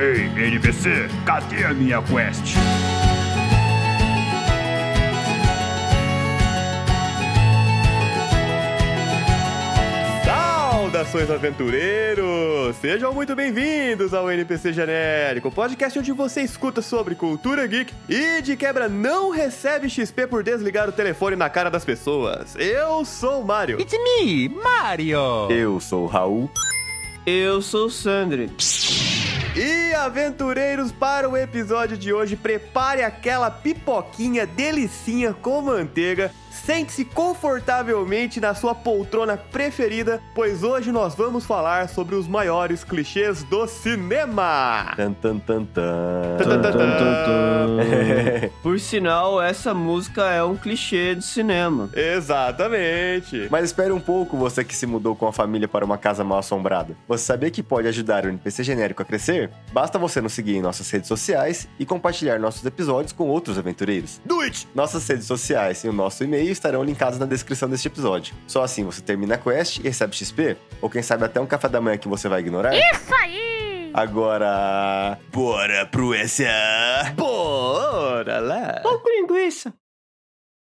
Ei, NPC, cadê a minha quest? Saudações aventureiros! Sejam muito bem-vindos ao NPC Genérico, podcast onde você escuta sobre cultura geek e de quebra não recebe XP por desligar o telefone na cara das pessoas. Eu sou o Mario. It's me, Mario! Eu sou o Raul. Eu sou o Sandri. E aventureiros, para o episódio de hoje, prepare aquela pipoquinha delicinha com manteiga. Sente-se confortavelmente na sua poltrona preferida, pois hoje nós vamos falar sobre os maiores clichês do cinema. Tan, tan, tan, tan. Tan, tan, tan. Por sinal, essa música é um clichê de cinema. Exatamente. Mas espere um pouco, você que se mudou com a família para uma casa mal assombrada. Você sabia que pode ajudar o NPC genérico a crescer? Basta você nos seguir em nossas redes sociais e compartilhar nossos episódios com outros aventureiros. Do it! Nossas redes sociais e o nosso e-mail estarão linkados na descrição deste episódio. Só assim você termina a quest e recebe XP, ou quem sabe até um café da manhã que você vai ignorar. Isso aí! Agora, bora pro SA! Bora lá! Pão com linguiça.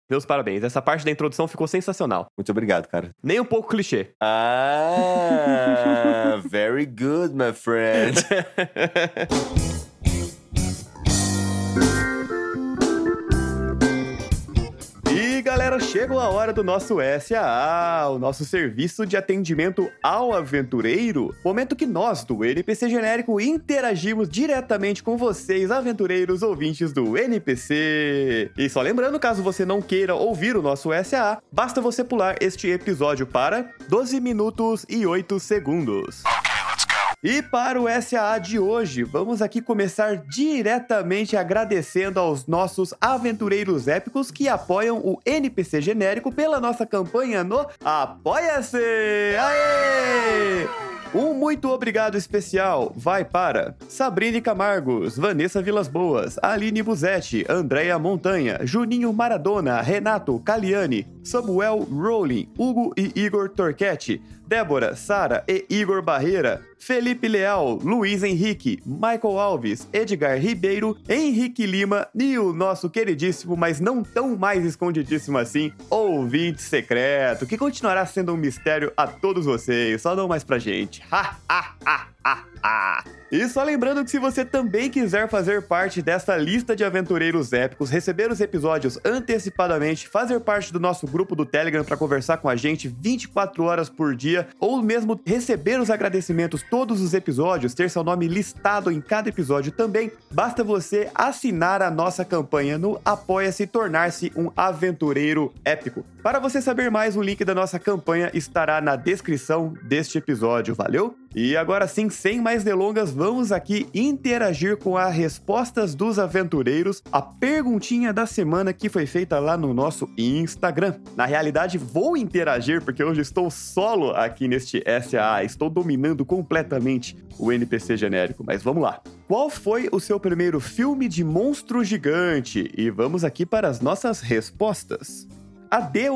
Meus parabéns, essa parte da introdução ficou sensacional. Muito obrigado, cara. Nem um pouco clichê. Ah, very good, my friend. E galera, chegou a hora do nosso SAA, o nosso serviço de atendimento ao aventureiro. Momento que nós, do NPC Genérico, interagimos diretamente com vocês, aventureiros ouvintes do NPC. E só lembrando, caso você não queira ouvir o nosso SAA, basta você pular este episódio para 12 minutos e 8 segundos. E para o SAA de hoje, vamos aqui começar diretamente agradecendo aos nossos aventureiros épicos que apoiam o NPC genérico pela nossa campanha no Apoia-se! Aê! Um muito obrigado especial vai para Sabrine Camargos, Vanessa Vilas Boas, Aline Buzetti, Andréia Montanha, Juninho Maradona, Renato Caliani, Samuel Rowling, Hugo e Igor Torquetti, Débora, Sara e Igor Barreira, Felipe Leal, Luiz Henrique, Michael Alves, Edgar Ribeiro, Henrique Lima e o nosso queridíssimo, mas não tão mais escondidíssimo assim, ouvinte secreto, que continuará sendo um mistério a todos vocês, só não mais pra gente. Ha, ha, ha. E só lembrando que se você também quiser fazer parte dessa lista de aventureiros épicos, receber os episódios antecipadamente, fazer parte do nosso grupo do Telegram para conversar com a gente 24 horas por dia, ou mesmo receber os agradecimentos todos os episódios, ter seu nome listado em cada episódio também, basta você assinar a nossa campanha no Apoia-se e tornar-se um aventureiro épico. Para você saber mais, o link da nossa campanha estará na descrição deste episódio, valeu? E agora sim, sem mais delongas, vamos aqui interagir com as respostas dos aventureiros, a perguntinha da semana que foi feita lá no nosso Instagram. Na realidade, vou interagir porque hoje estou solo aqui neste SAA, estou dominando completamente o NPC genérico, mas vamos lá. Qual foi o seu primeiro filme de monstro gigante? E vamos aqui para as nossas respostas. A D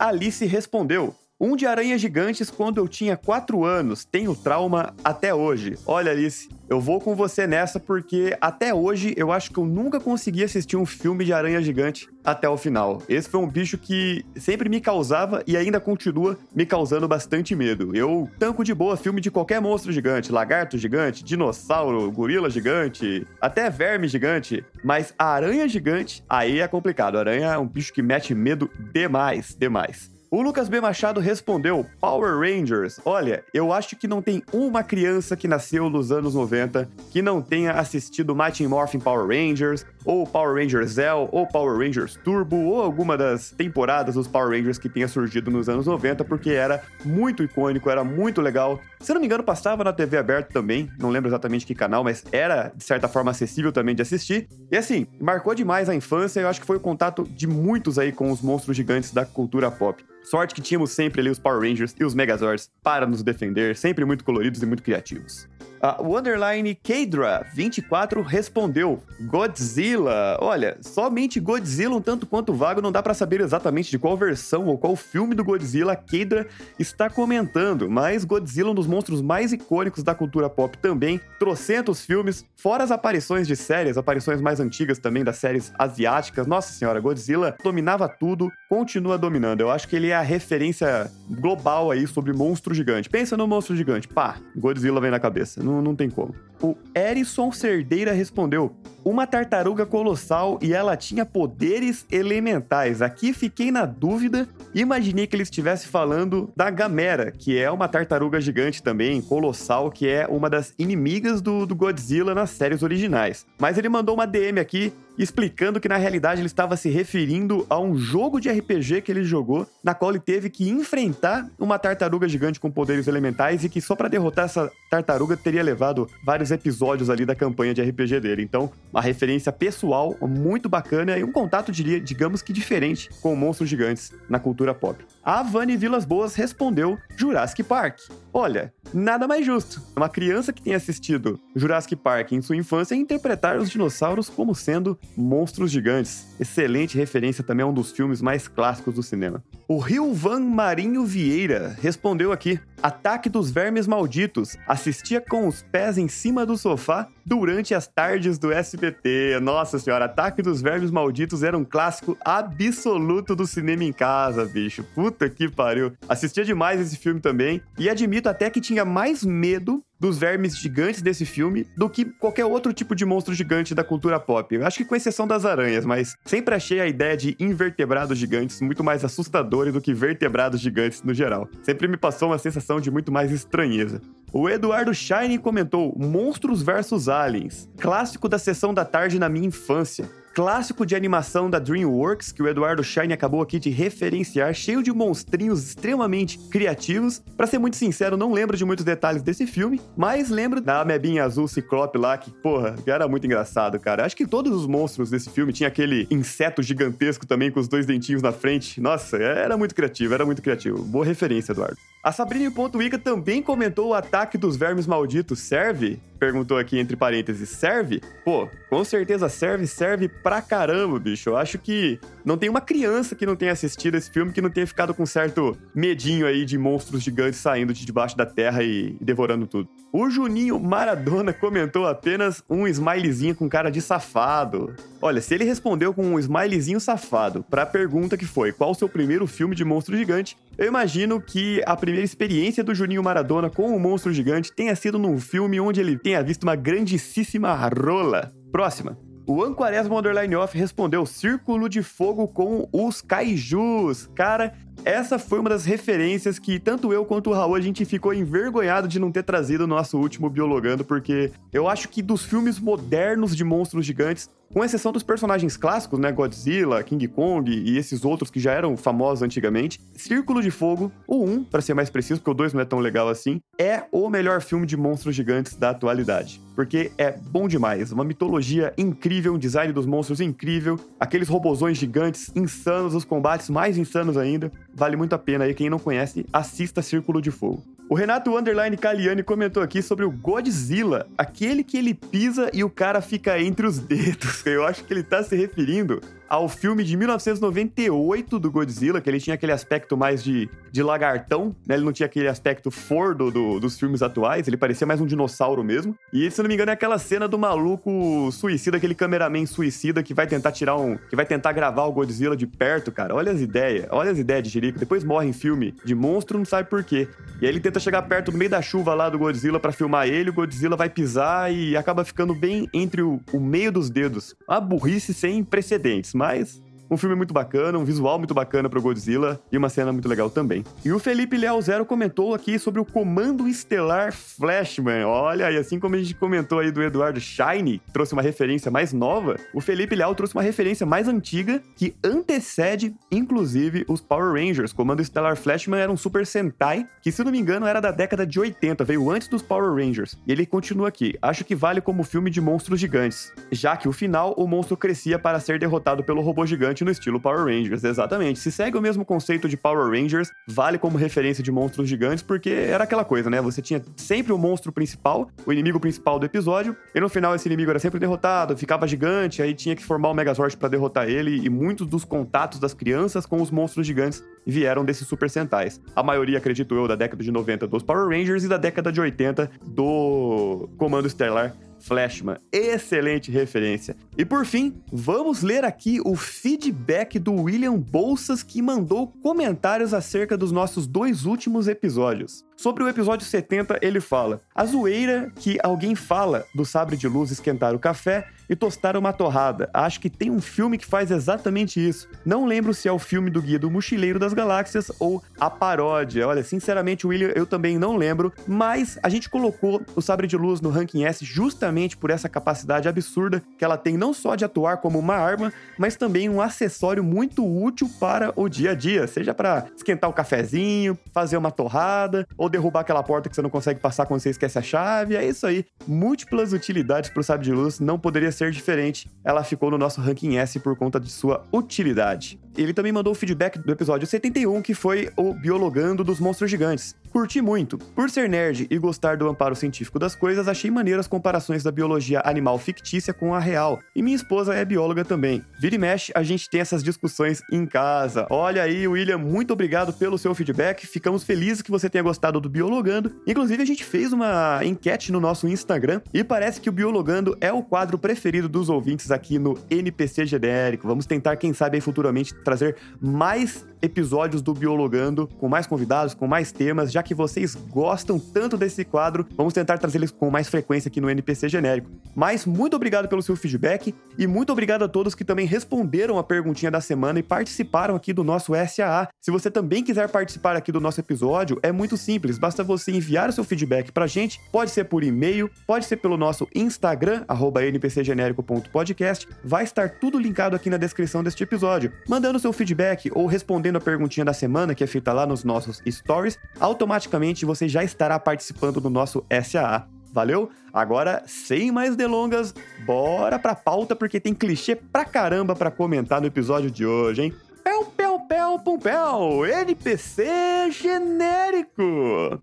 Alice respondeu: um de aranhas gigantes quando eu tinha 4 anos. Tenho trauma até hoje. Olha, Alice, eu vou com você nessa porque até hoje eu acho que eu nunca consegui assistir um filme de aranha gigante até o final. Esse foi um bicho que sempre me causava e ainda continua me causando bastante medo. Eu tanco de boa filme de qualquer monstro gigante, lagarto gigante, dinossauro, gorila gigante, até verme gigante, mas a aranha gigante aí é complicado. Aranha é um bicho que mete medo demais, demais. O Lucas B. Machado respondeu: Power Rangers. Olha, eu acho que não tem uma criança que nasceu nos anos 90 que não tenha assistido Mighty Morphin Power Rangers, ou Power Rangers Zell, ou Power Rangers Turbo, ou alguma das temporadas dos Power Rangers que tenha surgido nos anos 90, porque era muito icônico, era muito legal. Se não me engano, passava na TV aberta também, não lembro exatamente que canal, mas era de certa forma acessível também de assistir. E assim, marcou demais a infância, eu acho que foi o contato de muitos aí com os monstros gigantes da cultura pop. Sorte que tínhamos sempre ali os Power Rangers e os Megazords para nos defender, sempre muito coloridos e muito criativos. A Wonderline Kedra 24 respondeu: Godzilla. Olha, somente Godzilla, um tanto quanto vago, não dá para saber exatamente de qual versão ou qual filme do Godzilla Kedra está comentando, mas Godzilla, um dos monstros mais icônicos da cultura pop também, trocentos filmes, fora as aparições de séries, aparições mais antigas também das séries asiáticas. Nossa senhora, Godzilla dominava tudo, continua dominando. Eu acho que ele é a referência global aí sobre monstro gigante. Pensa no monstro gigante, pá, Godzilla vem na cabeça, não, não tem como. O Erison Cerdeira respondeu: Uma tartaruga colossal e ela tinha poderes elementais. Aqui fiquei na dúvida. Imaginei que ele estivesse falando da Gamera, que é uma tartaruga gigante também, colossal, que é uma das inimigas do, do Godzilla nas séries originais. Mas ele mandou uma DM aqui explicando que na realidade ele estava se referindo a um jogo de RPG que ele jogou, na qual ele teve que enfrentar uma tartaruga gigante com poderes elementais e que só para derrotar essa tartaruga teria levado vários episódios ali da campanha de RPG dele. Então, uma referência pessoal muito bacana e um contato, diria, digamos que diferente com monstros gigantes na cultura pop. A Vani Vilas Boas respondeu Jurassic Park. Olha, nada mais justo. Uma criança que tenha assistido Jurassic Park em sua infância interpretar os dinossauros como sendo monstros gigantes. Excelente referência também a um dos filmes mais clássicos do cinema. O Rio Van Marinho Vieira respondeu aqui: Ataque dos Vermes Malditos. Assistia com os pés em cima do sofá durante as tardes do SBT. Nossa senhora, Ataque dos Vermes Malditos era um clássico absoluto do cinema em casa, bicho. Puta que pariu. Assistia demais esse filme também. E admito até que tinha mais medo dos vermes gigantes desse filme do que qualquer outro tipo de monstro gigante da cultura pop. Eu acho que com exceção das aranhas, mas sempre achei a ideia de invertebrados gigantes muito mais assustadora do que vertebrados gigantes no geral. Sempre me passou uma sensação de muito mais estranheza. O Eduardo Shine comentou Monstros vs Aliens, clássico da sessão da tarde na minha infância clássico de animação da DreamWorks, que o Eduardo Shine acabou aqui de referenciar, cheio de monstrinhos extremamente criativos. Para ser muito sincero, não lembro de muitos detalhes desse filme, mas lembro da amebinha azul ciclope lá, que, porra, era muito engraçado, cara. Acho que todos os monstros desse filme tinha aquele inseto gigantesco também com os dois dentinhos na frente. Nossa, era muito criativo, era muito criativo. Boa referência, Eduardo. A Sabrina.ica também comentou o ataque dos vermes malditos. Serve? Perguntou aqui entre parênteses. Serve? Pô, com certeza serve, serve pra caramba, bicho. Eu acho que não tem uma criança que não tenha assistido esse filme que não tenha ficado com certo medinho aí de monstros gigantes saindo de debaixo da terra e devorando tudo. O Juninho Maradona comentou apenas um smileyzinho com cara de safado. Olha, se ele respondeu com um smileyzinho safado pra pergunta que foi qual o seu primeiro filme de monstro gigante, eu imagino que a primeira experiência do Juninho Maradona com o monstro gigante tenha sido num filme onde ele tenha visto uma grandíssima rola. Próxima. O Anquaresmo Underline Off respondeu Círculo de Fogo com os Kaijus. Cara, essa foi uma das referências que tanto eu quanto o Raul a gente ficou envergonhado de não ter trazido no nosso último Biologando, porque eu acho que dos filmes modernos de monstros gigantes, com exceção dos personagens clássicos, né, Godzilla, King Kong e esses outros que já eram famosos antigamente, Círculo de Fogo, o 1, para ser mais preciso, porque o 2 não é tão legal assim, é o melhor filme de monstros gigantes da atualidade, porque é bom demais, uma mitologia incrível, um design dos monstros incrível, aqueles robozões gigantes insanos, os combates mais insanos ainda, vale muito a pena aí, quem não conhece, assista Círculo de Fogo. O Renato Underline Caliani comentou aqui sobre o Godzilla, aquele que ele pisa e o cara fica entre os dedos. Eu acho que ele tá se referindo ao filme de 1998 do Godzilla, que ele tinha aquele aspecto mais de, de lagartão, né? Ele não tinha aquele aspecto fordo do, dos filmes atuais, ele parecia mais um dinossauro mesmo. E, se não me engano, é aquela cena do maluco suicida, aquele cameraman suicida que vai tentar tirar um... que vai tentar gravar o Godzilla de perto, cara. Olha as ideias, olha as ideias de Jerico. Depois morre em filme de monstro, não sabe por quê. E aí ele tenta chegar perto no meio da chuva lá do Godzilla para filmar ele, o Godzilla vai pisar e acaba ficando bem entre o, o meio dos dedos. Uma burrice sem precedentes mas um filme muito bacana, um visual muito bacana pro Godzilla e uma cena muito legal também. E o Felipe Leal Zero comentou aqui sobre o Comando Estelar Flashman. Olha, e assim como a gente comentou aí do Eduardo Shine, trouxe uma referência mais nova, o Felipe Leal trouxe uma referência mais antiga que antecede, inclusive, os Power Rangers. Comando Estelar Flashman era um Super Sentai que, se não me engano, era da década de 80, veio antes dos Power Rangers. E ele continua aqui. Acho que vale como filme de monstros gigantes, já que o final o monstro crescia para ser derrotado pelo robô gigante no estilo Power Rangers, exatamente. Se segue o mesmo conceito de Power Rangers, vale como referência de monstros gigantes, porque era aquela coisa, né? Você tinha sempre o monstro principal, o inimigo principal do episódio, e no final esse inimigo era sempre derrotado, ficava gigante, aí tinha que formar o Megazord para derrotar ele, e muitos dos contatos das crianças com os monstros gigantes vieram desses Super Sentais. A maioria, acredito eu, da década de 90 dos Power Rangers e da década de 80 do Comando Estelar Flashman. Excelente referência. E por fim, vamos ler aqui o feedback do William Bolsas que mandou comentários acerca dos nossos dois últimos episódios. Sobre o episódio 70, ele fala: A zoeira que alguém fala do sabre de luz esquentar o café e tostar uma torrada. Acho que tem um filme que faz exatamente isso. Não lembro se é o filme do Guia do Mochileiro das Galáxias ou a paródia. Olha, sinceramente, William, eu também não lembro, mas a gente colocou o sabre de luz no ranking S justamente por essa capacidade absurda que ela tem não só de atuar como uma arma, mas também um acessório muito útil para o dia a dia, seja para esquentar o cafezinho, fazer uma torrada ou derrubar aquela porta que você não consegue passar quando você esquece a chave. É isso aí. Múltiplas utilidades para o sabre de luz não poderia ser diferente. Ela ficou no nosso ranking S por conta de sua utilidade. Ele também mandou o feedback do episódio 71, que foi o Biologando dos Monstros Gigantes. Curti muito. Por ser nerd e gostar do amparo científico das coisas, achei maneiras as comparações da biologia animal fictícia com a real. E minha esposa é bióloga também. Vira e mexe, a gente tem essas discussões em casa. Olha aí, William, muito obrigado pelo seu feedback. Ficamos felizes que você tenha gostado do Biologando. Inclusive, a gente fez uma enquete no nosso Instagram e parece que o Biologando é o quadro preferido dos ouvintes aqui no NPC Genérico. Vamos tentar, quem sabe, futuramente trazer mais episódios do Biologando, com mais convidados, com mais temas, já que vocês gostam tanto desse quadro, vamos tentar trazer eles com mais frequência aqui no NPC genérico. Mas muito obrigado pelo seu feedback e muito obrigado a todos que também responderam a perguntinha da semana e participaram aqui do nosso SAA. Se você também quiser participar aqui do nosso episódio, é muito simples, basta você enviar o seu feedback pra gente, pode ser por e-mail, pode ser pelo nosso Instagram, npcgenérico.podcast, vai estar tudo linkado aqui na descrição deste episódio. Mandando seu feedback ou respondendo a perguntinha da semana, que é feita lá nos nossos stories, automaticamente você já estará participando do nosso SAA. Valeu? Agora, sem mais delongas, bora pra pauta, porque tem clichê pra caramba pra comentar no episódio de hoje, hein? Pel, pel, pel, pum, pel, NPC genérico!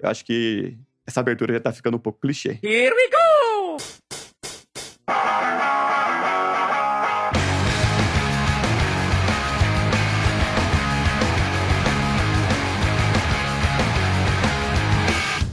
Eu acho que essa abertura já tá ficando um pouco clichê. Here we go!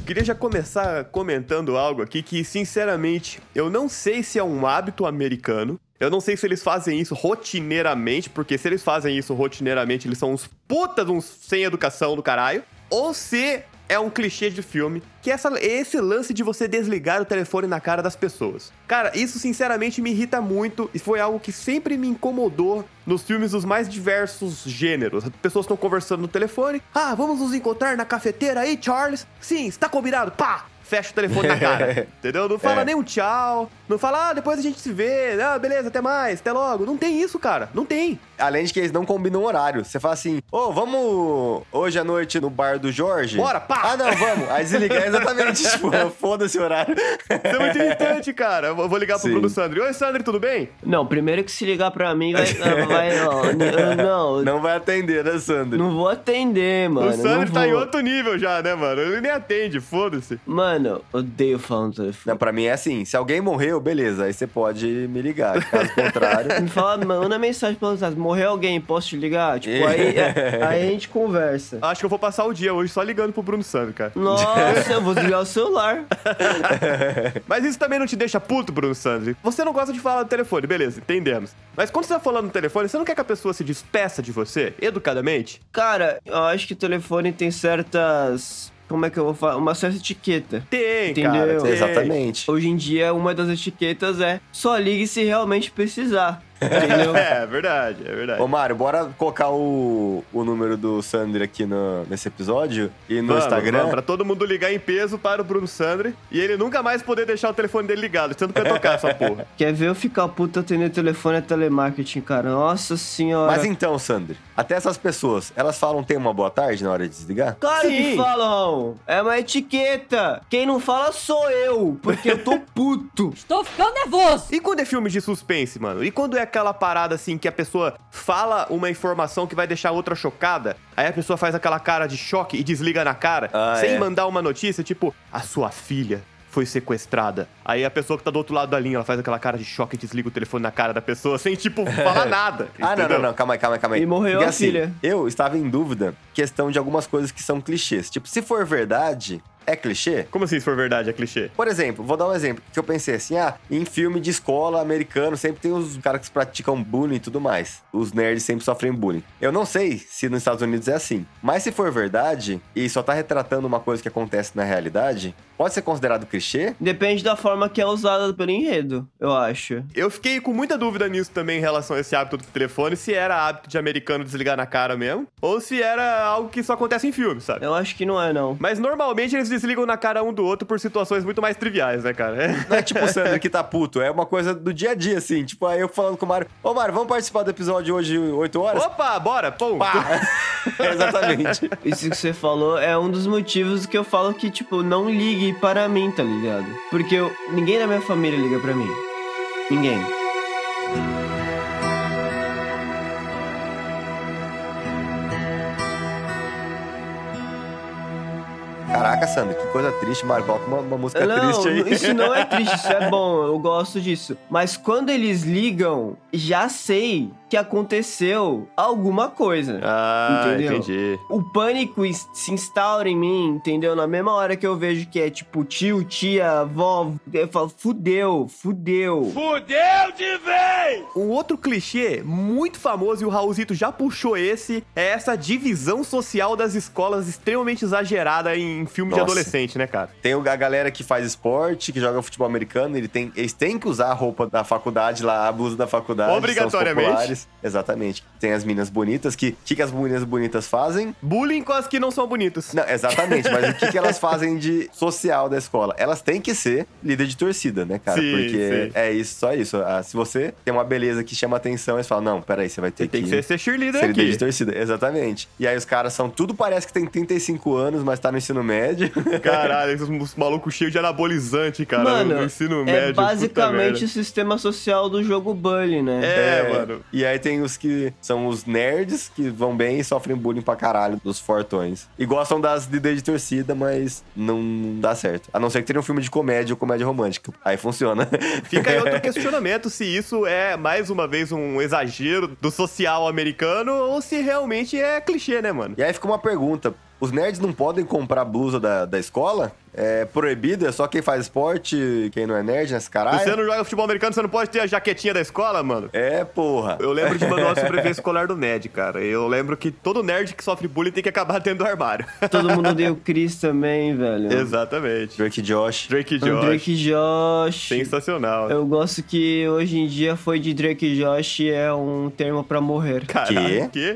Queria já começar comentando algo aqui que, sinceramente, eu não sei se é um hábito americano. Eu não sei se eles fazem isso rotineiramente, porque se eles fazem isso rotineiramente, eles são uns putas, uns sem educação do caralho. Ou se é um clichê de filme, que é essa, esse lance de você desligar o telefone na cara das pessoas. Cara, isso sinceramente me irrita muito e foi algo que sempre me incomodou nos filmes dos mais diversos gêneros. As pessoas estão conversando no telefone. Ah, vamos nos encontrar na cafeteira aí, Charles? Sim, está combinado. Pá! Fecha o telefone na cara. entendeu? Não fala É. nem um tchau. Não fala, ah, depois a gente se vê. Ah, beleza, até mais, até logo. Não tem isso, cara. Não tem. Além de que eles não combinam horário. Você fala assim, ô, vamos hoje à noite no bar do Jorge? Bora, pá! Ah, não, vamos. Aí desliga, é exatamente, tipo, foda-se o horário. Isso é muito irritante, cara. Eu vou ligar pro Sim. Bruno Sandri. Oi, Sandri, tudo bem? Não, primeiro que se ligar pra mim, vai. vai ó, não, não, Não vai atender, né, Sandro? não vou atender, mano. o Sandri tá em outro nível já, né, mano? Ele nem atende, foda-se. Mano, odeio falar no telefone. Não, pra mim é assim, se alguém morreu, beleza, aí você pode me ligar. Caso contrário... Me fala, manda mensagem pra você. Morreu alguém, posso te ligar? Tipo, aí, aí a gente conversa. Acho que eu vou passar o dia hoje só ligando pro Bruno Sandri, cara. Nossa, eu vou desligar o celular. Mas isso também não te deixa puto, Bruno Sandri. Você não gosta de falar no telefone, beleza, entendemos. Mas quando você tá falando no telefone, você não quer que a pessoa se despeça de você, educadamente? Cara, eu acho que o telefone tem certas. Como é que eu vou falar? Uma certa etiqueta. Tem, Entendeu? cara. tem. Exatamente. Hoje em dia, uma das etiquetas é só ligue se realmente precisar. Entendeu? É, verdade, é verdade. Ô, Mário, bora colocar o, o número do Sandro aqui no, nesse episódio e no Vamos, Instagram. vamos, pra todo mundo ligar em peso para o Bruno Sandri e ele nunca mais poder deixar o telefone dele ligado, tanto pra tocar essa porra. Quer ver eu ficar puto atendendo telefone é telemarketing, cara? Nossa senhora. Mas então, Sandro, Até essas pessoas, elas falam tem uma boa tarde na hora de desligar? Claro que Sim. falam. É uma etiqueta. Quem não fala sou eu, porque eu tô puto. Estou ficando nervoso. E quando é filme de suspense, mano? E quando é aquela parada assim que a pessoa fala uma informação que vai deixar a outra chocada, aí a pessoa faz aquela cara de choque e desliga na cara, Ah, sem é. mandar uma notícia, tipo, a sua filha foi sequestrada. Aí a pessoa que tá do outro lado da linha, ela faz aquela cara de choque e desliga o telefone na cara da pessoa, sem, tipo, falar nada. Ah, não, não, não, calma aí, calma aí, calma aí. E morreu Porque, a assim, filha. Eu estava em dúvida, questão de algumas coisas que são clichês. Tipo, se for verdade, é clichê? Como assim, se for verdade, é clichê? Por exemplo, vou dar um exemplo, que eu pensei assim, ah, em filme de escola americano sempre tem os caras que praticam bullying e tudo mais. Os nerds sempre sofrem bullying. Eu não sei se nos Estados Unidos é assim, mas se for verdade e só tá retratando uma coisa que acontece na realidade, pode ser considerado clichê? Depende da forma que é usada pelo enredo, eu acho. Eu fiquei com muita dúvida nisso também em relação a esse hábito do telefone, se era hábito de americano desligar na cara mesmo, ou se era algo que só acontece em filme, sabe? Eu acho que não é, não. Mas normalmente eles desligam na cara um do outro por situações muito mais triviais, né, cara? Não é tipo o Sandro que tá puto, é uma coisa do dia a dia, assim. Tipo, aí eu falando com o Mário, ô Mário, vamos participar do episódio hoje, 8 horas? Opa, bora, pum. Pá! Exatamente. Isso que você falou é um dos motivos que eu falo que, tipo, não ligue para mim, tá ligado? Porque eu- ninguém da minha família liga pra mim. Ninguém. Caraca, Sandro, que coisa triste, Mário. Coloca uma, uma música não, triste aí. isso não é triste, isso é bom, eu gosto disso. Mas quando eles ligam, já sei que aconteceu alguma coisa. Ah, Entendeu? entendi. O pânico se instaura em mim, entendeu? Na mesma hora que eu vejo que é tipo tio, tia, avó, eu falo, fudeu, fudeu. Um outro clichê muito famoso, e o Raulzito já puxou esse, é essa divisão social das escolas extremamente exagerada em filme de Nossa. adolescente, né, cara? Tem o- a galera que faz esporte, que joga futebol americano, ele tem, eles têm que usar a roupa da faculdade lá, a blusa da faculdade. são os Obrigatoriamente. Exatamente. Tem as meninas bonitas, que o que, que as meninas bonitas fazem? Bullying com as que não são bonitas. Não, exatamente, mas o que, que elas fazem de social da escola? Elas têm que ser líder de torcida, né, cara? Sim, Porque sim. é isso, só isso. Ah, se você tem uma beleza que chama atenção, eles falam, não, peraí, você vai ter Você tem que... que ser, ser cheerleader Ser líder aqui. de torcida, exatamente. E aí os caras são, tudo parece que tem 35 anos, mas tá no ensino médio. Caralho, esses os malucos cheios de anabolizante, cara, Mano, no ensino médio. é puta basicamente merda. o sistema social do jogo Bully, né? É, mano. E aí tem os que são os nerds, que vão bem e sofrem bullying pra caralho dos fortões. E gostam das líderes de torcida, mas não dá certo. A não ser que tenha um filme de comédia ou comédia romântica. Aí funciona. Fica aí outro questionamento se isso é, mais uma vez, um exagero do social americano ou se realmente é clichê, né, mano? E aí fica uma pergunta. Os nerds não podem comprar blusa da, da escola? É proibido? É só quem faz esporte, quem não é nerd nesse Se caralho? você não joga futebol americano, você não pode ter a jaquetinha da escola, mano? É, porra. Eu lembro de manual de sobrevivência escolar do Ned, cara. Eu lembro que todo nerd que sofre bullying tem que acabar dentro do armário. Todo mundo odeia o Chris também, velho. Exatamente. Drake Josh. Drake O Josh. Drake Josh. Sensacional. Eu gosto que hoje em dia foi de Drake e Josh é um termo pra morrer. Caralho, quê?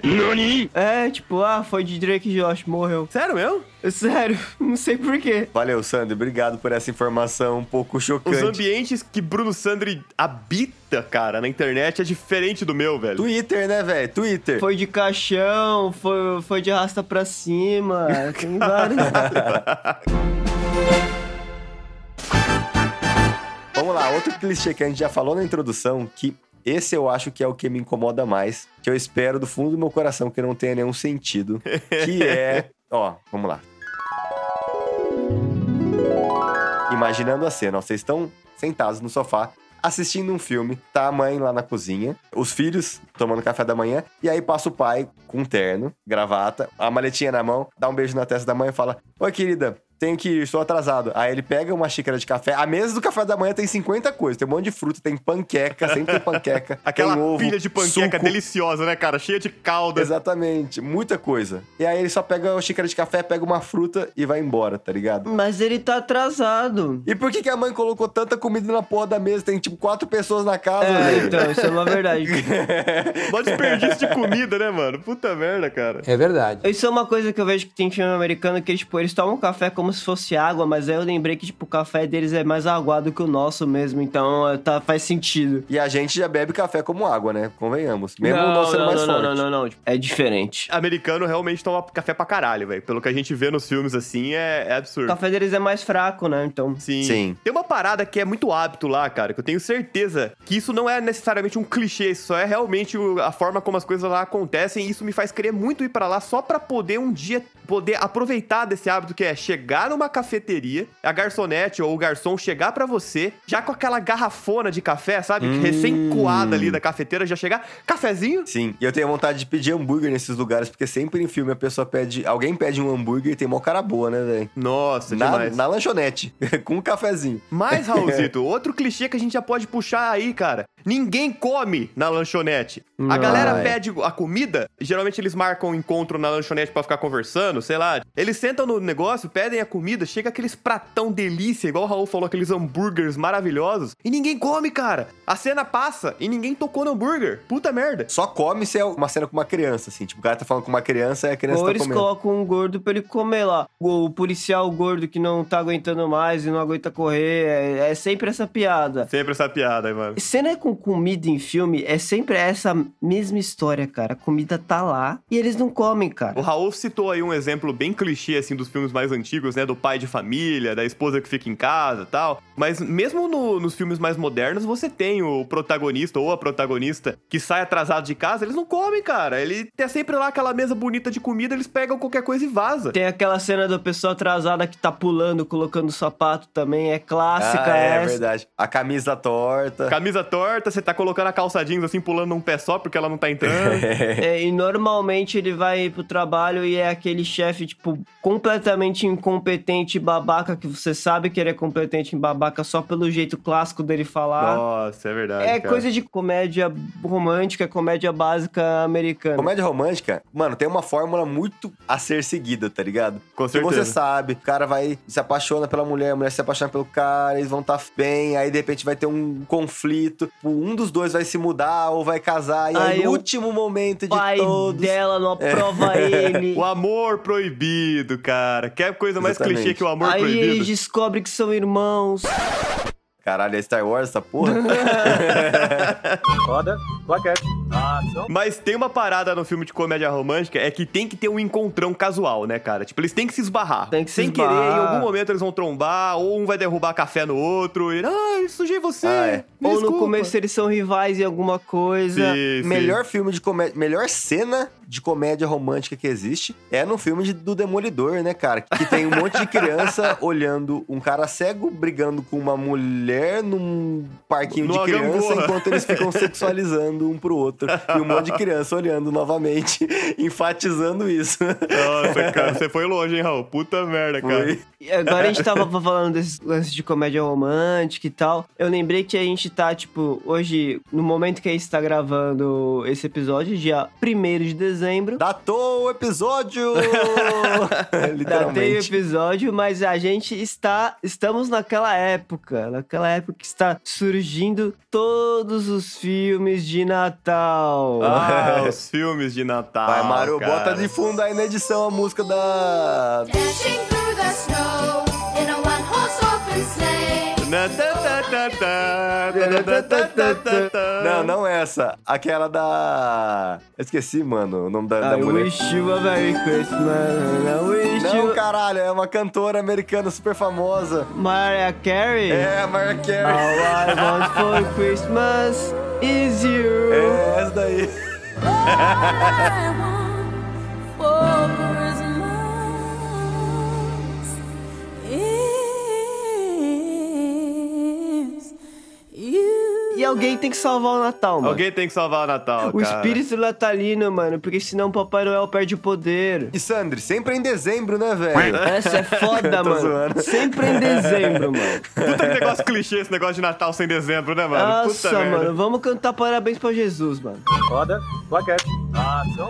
É, tipo, ah, foi de Drake Josh, morreu. Sério mesmo? Sério, não sei porquê. Valeu, Sandy. Obrigado por essa informação um pouco Os chocante. ambientes que Bruno Sandri habita, cara, na internet é diferente do meu, velho. Twitter, né, velho? Twitter. Foi de caixão, foi, foi de arrasta pra cima, tem vários. Vamos lá, outro clichê que a gente já falou na introdução, que esse eu acho que é o que me incomoda mais, que eu espero do fundo do meu coração que não tenha nenhum sentido, que é, ó, vamos lá. Imaginando a cena, vocês estão sentados no sofá assistindo um filme, tá a mãe lá na cozinha, os filhos tomando café da manhã, e aí passa o pai com um terno, gravata, a maletinha na mão, dá um beijo na testa da mãe e fala: Oi, querida, tenho que ir, estou atrasado. Aí ele pega uma xícara de café. A mesa do café da manhã tem 50 coisas. Tem um monte de fruta, tem panqueca, sempre tem panqueca. Aquela tem ovo, pilha de panqueca suco. deliciosa, né, cara? Cheia de calda. Exatamente, muita coisa. E aí ele só pega uma xícara de café, pega uma fruta e vai embora, tá ligado? Mas ele tá atrasado. E por que, que a mãe colocou tanta comida na porra da mesa? Tem tipo quatro pessoas na casa, É, então, isso é uma verdade. Mó desperdício de comida, né, mano? Puta merda, cara. É verdade. Isso é uma coisa que eu vejo que tem em filme americano que, tipo, eles tomam café como como se fosse água, mas aí eu lembrei que, tipo, o café deles é mais aguado que o nosso mesmo, então é, tá, faz sentido. E a gente já bebe café como água, né? Convenhamos. Mesmo não, o nosso sendo não, mais não, forte. não, não, não, não. É diferente. Americano realmente toma café pra caralho, velho. Pelo que a gente vê nos filmes, assim, é, é O absurdo. café deles é mais fraco, né? Então. Sim. Sim. Tem uma parada que é muito hábito lá, cara, que eu tenho certeza que isso não é necessariamente um clichê, isso só é realmente o- a forma como as coisas lá acontecem e isso me faz querer muito ir pra lá só pra poder um dia poder aproveitar desse hábito que é chegar numa cafeteria, a garçonete ou o garçom chegar pra você, já com aquela garrafona de café, sabe? Hum. Recém-coada ali da cafeteira, já chegar, cafezinho? Sim, e eu tenho vontade de pedir hambúrguer nesses lugares, porque sempre em filme a pessoa pede. Alguém pede um hambúrguer e tem mó cara boa, né, velho? Nossa, Na, demais. na lanchonete, com um cafezinho. Mas, Raulzito, outro clichê que a gente já pode puxar aí, cara. Ninguém come na lanchonete. A galera é. pede a comida, geralmente eles marcam um encontro na lanchonete pra ficar conversando, sei lá. Eles sentam no negócio, pedem a comida, chega aqueles pratão delícia, igual o Raul falou, aqueles hambúrgueres maravilhosos, e ninguém come, cara. A cena passa e ninguém tocou no hambúrguer. Puta merda. Só come se é uma cena com uma criança, assim. Tipo, o cara tá falando com uma criança e a criança Ou tá eles comendo. colocam um gordo pra ele comer lá. O, o policial gordo que não tá aguentando mais e não aguenta correr. É, é sempre essa piada. Sempre essa piada aí, mano. Cena com comida em filme é sempre essa mesma história, cara. A comida tá lá e eles não comem, O cara. Raul citou aí um exemplo bem clichê, assim, dos filmes mais antigos, né? Do pai de família, da esposa que fica em casa e tal. Mas mesmo no- nos filmes mais modernos, você tem o protagonista ou a protagonista que sai atrasado de casa, eles não comem, cara. Ele tem sempre lá aquela mesa bonita de comida, eles pegam qualquer coisa e vaza. Tem aquela cena da pessoa atrasada que tá pulando, colocando sapato também. É clássica Ah, é essa. verdade. A camisa torta. Camisa torta, você tá colocando a calça jeans assim, pulando num pé só porque ela não tá entrando. É, e normalmente ele vai pro trabalho e é aquele chefe, tipo, completamente incompetente e babaca, que você sabe que ele é competente em babaca só pelo jeito clássico dele falar. Nossa, é verdade. é cara. coisa de comédia romântica, comédia básica americana. Comédia romântica, mano, tem uma fórmula muito a ser seguida, tá ligado? Com Que certeza. você sabe, o cara vai se apaixona pela mulher, a mulher se apaixona pelo cara, eles vão estar bem, aí de repente vai ter um conflito, um dos dois vai se mudar ou vai casar, e aí, Aí no o último momento de pai todos. dela não aprova ele. O amor proibido, cara. Quer coisa mais Exatamente. clichê que o amor Aí proibido? eles descobrem que são irmãos. Caralho, é Star Wars essa porra? Roda, plaquete, ação. Mas tem uma parada no filme de comédia romântica, é que tem que ter um encontrão casual, né, cara? Tipo, eles têm que se esbarrar. Tem que se Sem esbarrar. querer, em algum momento eles vão trombar, ou um vai derrubar café no outro, e, ah, eu sujei você. Ah, é. me Ou no desculpa." começo eles são rivais em alguma coisa. Sim, sim. melhor filme de comédia, melhor cena de comédia romântica que existe é no filme de- do Demolidor, né, cara? Que tem um monte de criança olhando um cara cego brigando com uma mulher num parquinho Numa de criança gangorra. enquanto eles ficam sexualizando um pro outro. E um monte de criança olhando novamente, enfatizando isso. Nossa, cara, você foi longe, hein, Raul? Puta merda, cara. Foi. E Agora a gente tava falando desses lances de comédia romântica e tal. Eu lembrei que a gente tá, tipo, hoje, no momento que a gente tá gravando esse episódio, dia 1 de dezembro. Datou o episódio! Datei o episódio, mas a gente está. Estamos naquela época. Naquela época que está surgindo todos os filmes de Natal. Ah, os filmes de Natal. Vai, Maru, cara. bota de fundo aí na edição a música da. Dashing through the snow in a one-horse open sleigh. Não, não essa. Aquela da. Eu esqueci, mano, o nome da, da I mulher. wish you a Merry Christmas. I wish Não, you. caralho, é uma cantora americana super famosa. Mariah Carey? É, Mariah All Carey. I want for Christmas is you. É, essa daí. E alguém tem que salvar o Natal, mano. Alguém tem que salvar o Natal, O cara. espírito natalino, mano, porque senão o Papai Noel perde o poder. E Sandri, sempre em dezembro, né, velho? Essa é foda, mano. zoando. Sempre em dezembro, mano. Puta que negócio clichê esse negócio de Natal sem dezembro, né, mano? Nossa, Puta merda. mano, vamos cantar parabéns pra Jesus, mano. Roda, plaquete.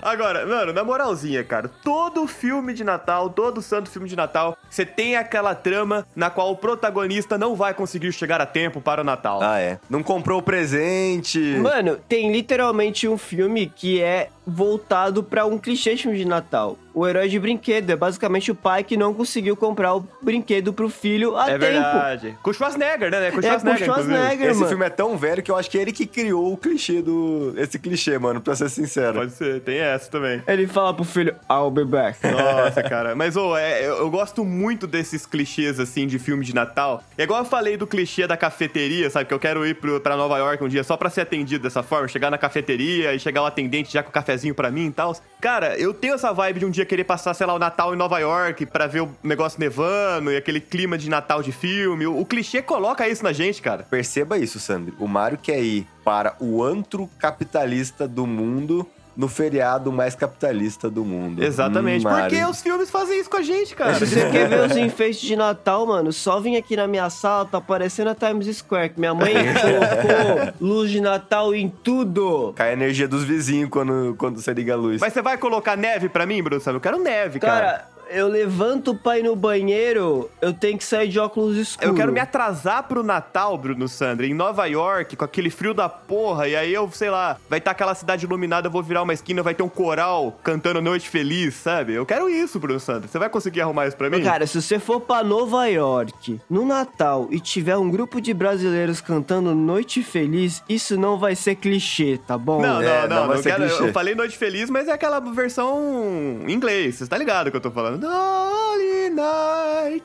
Agora, mano, na moralzinha, cara, todo filme de Natal, todo santo filme de Natal, você tem aquela trama na qual o protagonista não vai conseguir chegar a tempo para o Natal. Ah, é. Não comprou o presente. Mano, tem literalmente um filme que é voltado pra um clichê de filme de Natal. O herói de brinquedo é basicamente o pai que não conseguiu comprar o brinquedo pro filho a É tempo. verdade. Com o Schwarzenegger, né? Com o É, com o Schwarzenegger, inclusive. Schwarzenegger, Esse mano. filme é tão velho que eu acho que é ele que criou o clichê do. Esse clichê, mano, pra ser sincero. Pode ser, tem essa também. Ele fala pro filho, I'll be back. Nossa, cara. Mas, ô, é, eu, eu gosto muito desses clichês, assim, de filme de Natal. É igual eu falei do clichê da cafeteria, sabe? Que eu quero ir pro, pra Nova York um dia só pra ser atendido dessa forma. Chegar na cafeteria e chegar o atendente já com o cafezinho pra mim e tal. Cara, eu tenho essa vibe de um dia querer passar, sei lá, o Natal em Nova York pra ver o negócio nevando e aquele clima de Natal de filme. O, o clichê coloca isso na gente, cara. Perceba isso, Sandro. O Mário quer ir para o antro capitalista do mundo no feriado mais capitalista do mundo. Exatamente. Hum, porque os filmes fazem isso com a gente, cara. Se você quer ver os enfeites de Natal, mano, só vim aqui na minha sala, tá parecendo a Times Square, que minha mãe colocou luz de Natal em tudo. Cai a energia dos vizinhos quando, quando você liga a luz. Mas você vai colocar neve pra mim, Bruno? Sabe? Eu quero neve, cara. Cara, eu levanto pra ir no banheiro, eu tenho que sair de óculos escuros. Eu quero me atrasar pro Natal, Bruno Sandra, em Nova York, com aquele frio da porra, e aí eu, sei lá, vai estar aquela cidade iluminada, eu vou virar uma esquina, vai ter um coral cantando Noite Feliz, sabe? Eu quero isso, Bruno Sandra. Você vai conseguir arrumar isso pra mim? Cara, se você for pra Nova York no Natal e tiver um grupo de brasileiros cantando Noite Feliz, isso não vai ser clichê, tá bom? Não, não, É, não, não não ser quero, eu falei Noite Feliz, mas é aquela versão em inglês, você tá ligado que eu tô falando? Night, holy night.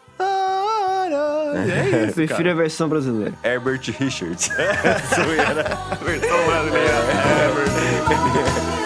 É isso, Prefiro a versão brasileira. Herbert Richards. Zoeira. Versão brasileira. Vamos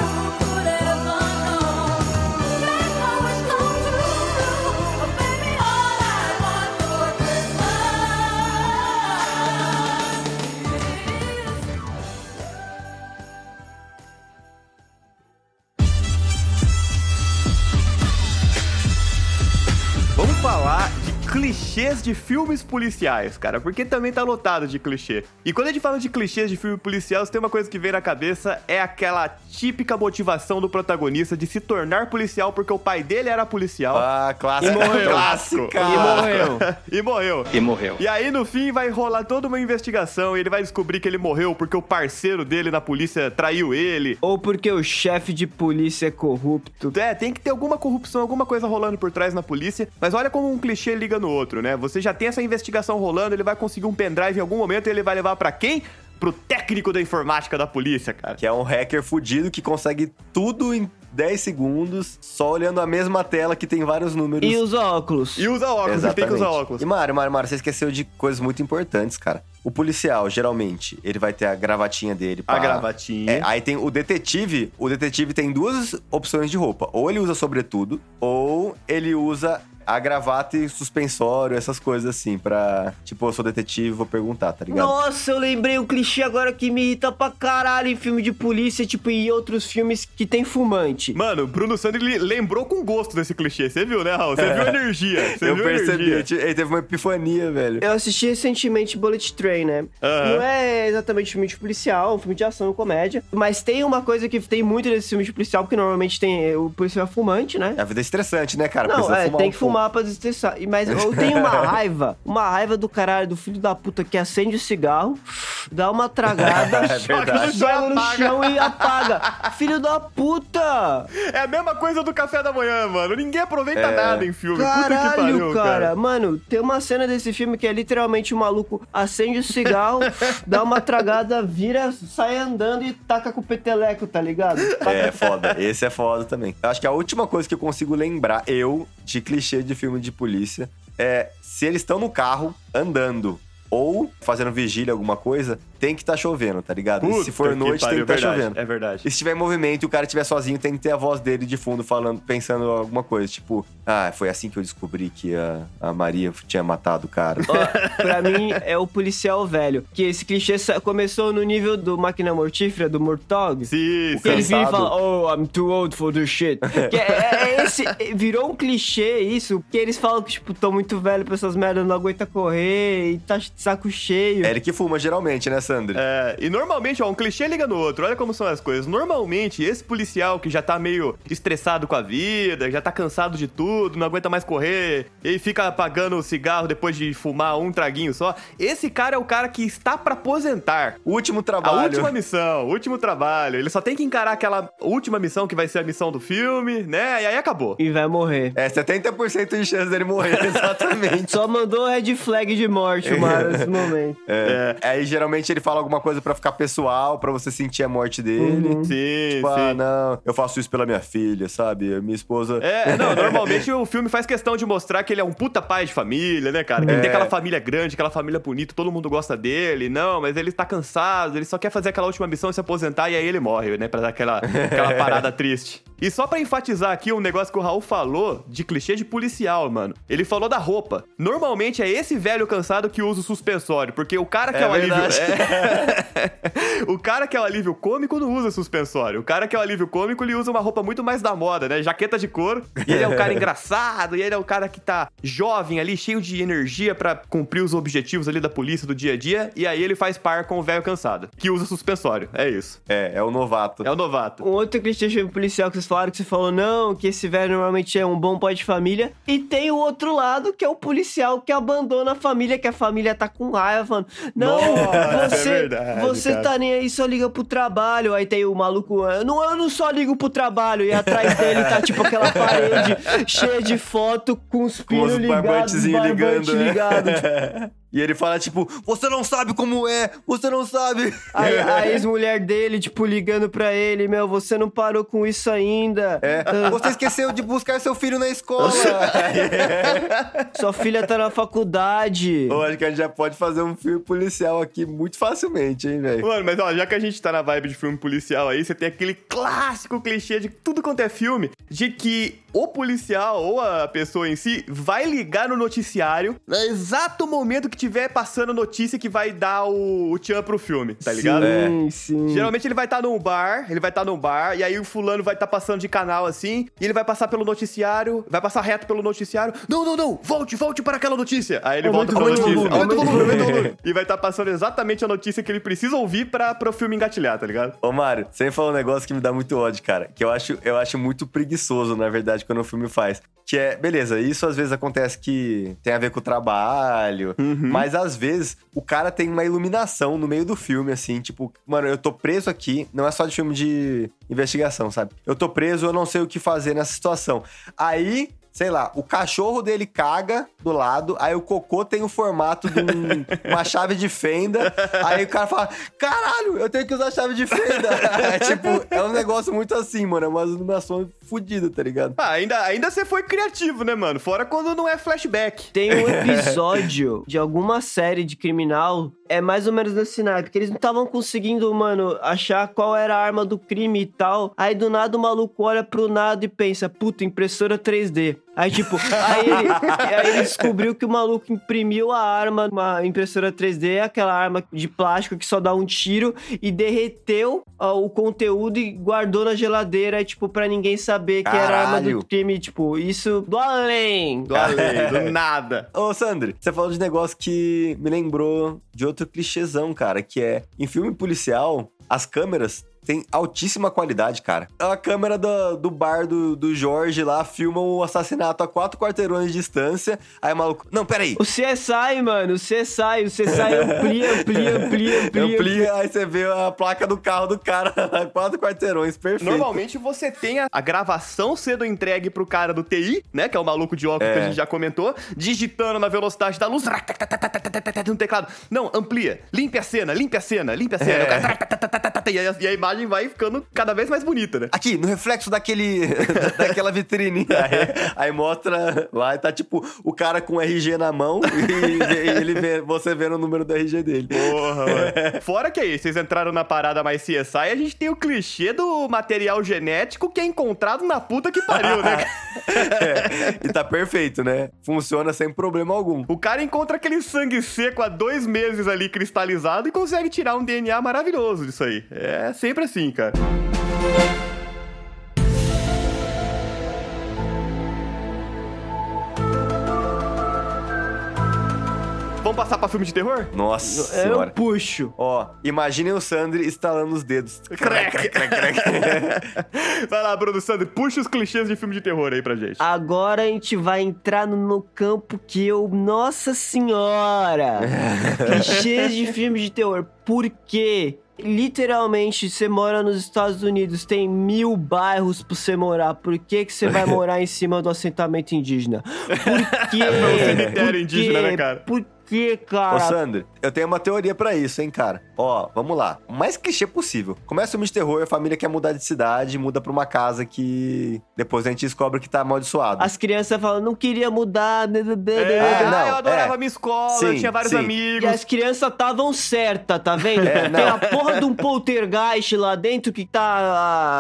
clichês de filmes policiais, cara, porque também tá lotado de clichê. E quando a gente fala de clichês de filme policial, tem uma coisa que vem na cabeça, é aquela típica motivação do protagonista de se tornar policial porque o pai dele era policial. ah, clássico. E morreu. Clássica. E morreu. e morreu. E morreu. E aí, no fim, vai rolar toda uma investigação e ele vai descobrir que ele morreu porque o parceiro dele na polícia traiu ele. Ou porque o chefe de polícia é corrupto. É, tem que ter alguma corrupção, alguma coisa rolando por trás na polícia. Mas olha como um clichê liga no outro, né? Você já tem essa investigação rolando, ele vai conseguir um pendrive em algum momento e ele vai levar pra quem? Pro técnico da informática da polícia, cara. Que é um hacker fudido que consegue tudo em 10 segundos, só olhando a mesma tela que tem vários números. E os óculos. E usa óculos, ele tem que usar óculos. E Mário, Mário, Mário, você esqueceu de coisas muito importantes, cara. O policial, geralmente, ele vai ter a gravatinha dele. A gravatinha. É, aí tem o detetive. O detetive tem duas opções de roupa. Ou ele usa sobretudo, ou ele usa a gravata e suspensório, essas coisas assim, pra... Tipo, eu sou detetive, vou perguntar, tá ligado? Nossa, eu lembrei um clichê agora que me irrita pra caralho em filme de polícia, tipo, e outros filmes que tem fumante. Mano, Bruno Sandri lembrou com gosto desse clichê. Você viu, né, Raul? Você viu a energia. Você eu viu percebi, energia. ele teve uma epifania, velho. Eu assisti recentemente Bullet Train, né? Aham. Não é exatamente filme de policial, é um filme de ação e comédia. Mas tem uma coisa que tem muito nesse filme de policial, porque normalmente tem o policial é fumante, né? A vida é estressante, né, cara? Não, é, fumar tem um que fumar pra desestressar. E- Mas eu tenho uma raiva, uma raiva do caralho, do filho da puta que acende o cigarro, dá uma tragada, É joga no chão e apaga. Filho da puta! É a mesma coisa do café da manhã, mano. Ninguém aproveita É. nada em filme. Puta Caralho, que pariu, cara. Mano, tem uma cena desse filme que é literalmente o maluco acende o cigarro, dá uma tragada, vira, sai andando e taca com o peteleco, tá ligado? É, foda. Esse é foda também. Eu acho que a última coisa que eu consigo lembrar, eu, de clichê de filme de polícia, é se eles estão no carro andando ou fazendo vigília, alguma coisa, tem que estar chovendo, tá ligado? Puta se for que noite, pariu, tem que estar verdade, chovendo. É verdade. E se tiver movimento e o cara estiver sozinho, tem que ter a voz dele de fundo falando, pensando alguma coisa. Tipo, ah, foi assim que eu descobri que a, a Maria tinha matado o cara. Ó, pra mim, é o policial velho. Que esse clichê começou no nível do Máquina Mortífera, do Murtog. Sim, Que ele sim. vira e fala, oh, I'm too old for this shit. Que é, é esse, virou um clichê isso, porque eles falam que, tipo, tão muito velho pra essas merdas, não aguenta correr e tá de saco cheio. É ele que fuma, geralmente, né, É, e normalmente, ó, um clichê liga no outro. Olha como são as coisas. Normalmente, esse policial que já tá meio estressado com a vida, já tá cansado de tudo, não aguenta mais correr, e fica apagando o cigarro depois de fumar um traguinho só. Esse cara é o cara que está pra aposentar. Último A trabalho. última missão, o último trabalho. Ele só tem que encarar aquela última missão que vai ser a missão do filme, né? E aí acabou. E vai morrer. É, 70% de chance dele morrer, exatamente. Só mandou red flag de morte, o Mara, nesse momento. É. Aí geralmente ele fala alguma coisa pra ficar pessoal, pra você sentir a morte dele. Uhum. Sim, Tipo, sim. ah, não, eu faço isso pela minha filha, sabe? Minha esposa. É, não, normalmente o filme faz questão de mostrar que ele é um puta pai de família, né, cara? Que ele É. tem aquela família grande, aquela família bonita, todo mundo gosta dele. Não, mas ele tá cansado, ele só quer fazer aquela última missão e se aposentar e aí ele morre, né? Pra dar aquela, aquela parada triste. E só pra enfatizar aqui um negócio que o Raul falou de clichê de policial, mano. Ele falou da roupa. Normalmente é esse velho cansado que usa o suspensório, porque o cara que é, É o alívio. verdade. É... o cara que é o alívio cômico não usa suspensório. O cara que é o alívio cômico, ele usa uma roupa muito mais da moda, né? Jaqueta de couro. E ele é o cara engraçado, e ele é o cara que tá jovem ali, cheio de energia pra cumprir os objetivos ali da polícia do dia a dia. E aí ele faz par com o velho cansado, que usa suspensório. É isso. É, é o novato. É o novato. Um outro clichê policial que vocês falaram, que você falou, não, que esse velho normalmente é um bom pai de família. E tem o outro lado, que é o policial que abandona a família, que a família tá com raiva, falando, não, Nossa, você, é verdade, você cara. tá nem aí, só liga pro trabalho. Aí tem o maluco, "Ah, não, eu não só ligo pro trabalho. E atrás dele tá, tipo, aquela parede cheia de foto com os pinos ligados, ligando. né? ligado. tipo, E ele fala, tipo, você não sabe como é, você não sabe. Aí a ex-mulher dele, tipo, ligando pra ele, meu, você não parou com isso ainda. É, Ah, você esqueceu de buscar seu filho na escola. Sua filha tá na faculdade. Eu acho que a gente já pode fazer um filme policial aqui muito facilmente, hein, velho? Mano, mas ó, já que a gente tá na vibe de filme policial aí, você tem aquele clássico clichê de tudo quanto é filme, de que o policial ou a pessoa em si vai ligar no noticiário no exato momento que tiver passando notícia que vai dar o, o tchan pro filme, tá ligado? Sim, sim. Geralmente ele vai estar num bar, ele vai estar num bar, e aí o fulano vai estar passando de canal assim, e ele vai passar pelo noticiário, vai passar reto pelo noticiário. Não, não, não, volte, volte para aquela notícia. Aí ele volta Aumenta pra o notícia. volume, Aumenta o o volume, aumenta o volume. E vai estar passando exatamente a notícia que ele precisa ouvir pra, pro filme engatilhar, tá ligado? Ô, Mário, você falou um negócio que me dá muito ódio, cara. Que eu acho, eu acho muito preguiçoso, na verdade, quando o filme faz. Que é, beleza, isso às vezes acontece que tem a ver com o trabalho, mas às vezes o cara tem uma iluminação no meio do filme, assim, tipo, mano, eu tô preso aqui, não é só de filme de investigação, sabe? Eu tô preso, eu não sei o que fazer nessa situação. Aí. Sei lá, o cachorro dele caga do lado, aí o cocô tem o formato de um- uma chave de fenda, aí o cara fala: caralho, eu tenho que usar a chave de fenda. É tipo, é um negócio muito assim, mano. É uma iluminação fodida, tá ligado? Ah, ainda, ainda você foi criativo, né, mano? Fora quando não é flashback. Tem um episódio de alguma série de criminal, é mais ou menos nesse naipe, que eles não estavam conseguindo, mano, achar qual era a arma do crime e tal. Aí do nada o maluco olha pro nada e pensa, puta, impressora 3D. Aí, tipo, aí ele, aí ele descobriu que o maluco imprimiu a arma, uma impressora 3D, aquela arma de plástico que só dá um tiro, e derreteu ó, o conteúdo e guardou na geladeira, tipo, pra ninguém saber que era a arma do crime. Tipo, isso do além. Do além, do nada. Ô, Sandro, você falou de negócio que me lembrou de outro clichêzão, cara, que é em filme policial, as câmeras têm altíssima qualidade, cara. A câmera do, do bar do, do Jorge lá filma o assassinato a quatro quarteirões de distância. Aí o maluco, não, peraí. O CSI, mano, o CSI, o CSI amplia, amplia, amplia, amplia. Amplia, aí você vê a placa do carro do cara a quatro quarteirões, perfeito. Normalmente você tem a, a gravação sendo entregue pro cara do TI, né? Que é o maluco de óculos que a gente já comentou, digitando na velocidade da luz no teclado. Não, amplia. Limpe a cena, limpe a cena, limpe a cena. Cara, E a, e a imagem vai ficando cada vez mais bonita, né? Aqui, no reflexo daquele, daquela vitrine. Aí, aí mostra lá e tá tipo o cara com o RG na mão e, e ele vê, você vendo o número do RG dele. Porra, mano. Fora que aí, vocês entraram na parada mais CSI, a gente tem o clichê do material genético que é encontrado na puta que pariu, né? É, e tá perfeito, né? Funciona sem problema algum. O cara encontra aquele sangue seco há dois meses ali cristalizado e consegue tirar um DNA maravilhoso disso aí. É sempre assim, cara. vamos passar pra filme de terror? Nossa Eu senhora. puxo. Ó, imaginem o Sandri estalando os dedos. Crack, crack, crack. Vai lá, Bruno Sandro, puxa os clichês de filme de terror aí pra gente. Agora a gente vai entrar no, no campo que eu. Nossa senhora! Clichês de filmes de terror. Por quê? Literalmente, você mora nos Estados Unidos, tem mil bairros pra você morar. Por que, que você vai morar em cima do assentamento indígena? Por quê? um cemitério indígena, né, cara? Por quê, Ô, cara? Sandro, eu tenho uma teoria pra isso, hein, cara. Ó, vamos lá. O mais clichê possível. Começa o filme de terror, a família quer mudar de cidade, muda pra uma casa que depois a gente descobre que tá amaldiçoado. As crianças falam, não queria mudar. blá, blá, blá, É, blá. não, ah, eu adorava é. a minha escola, eu Sim, tinha vários sim. E amigos. as crianças estavam certas, tá vendo? É, Tem a porra de um poltergeist lá dentro que tá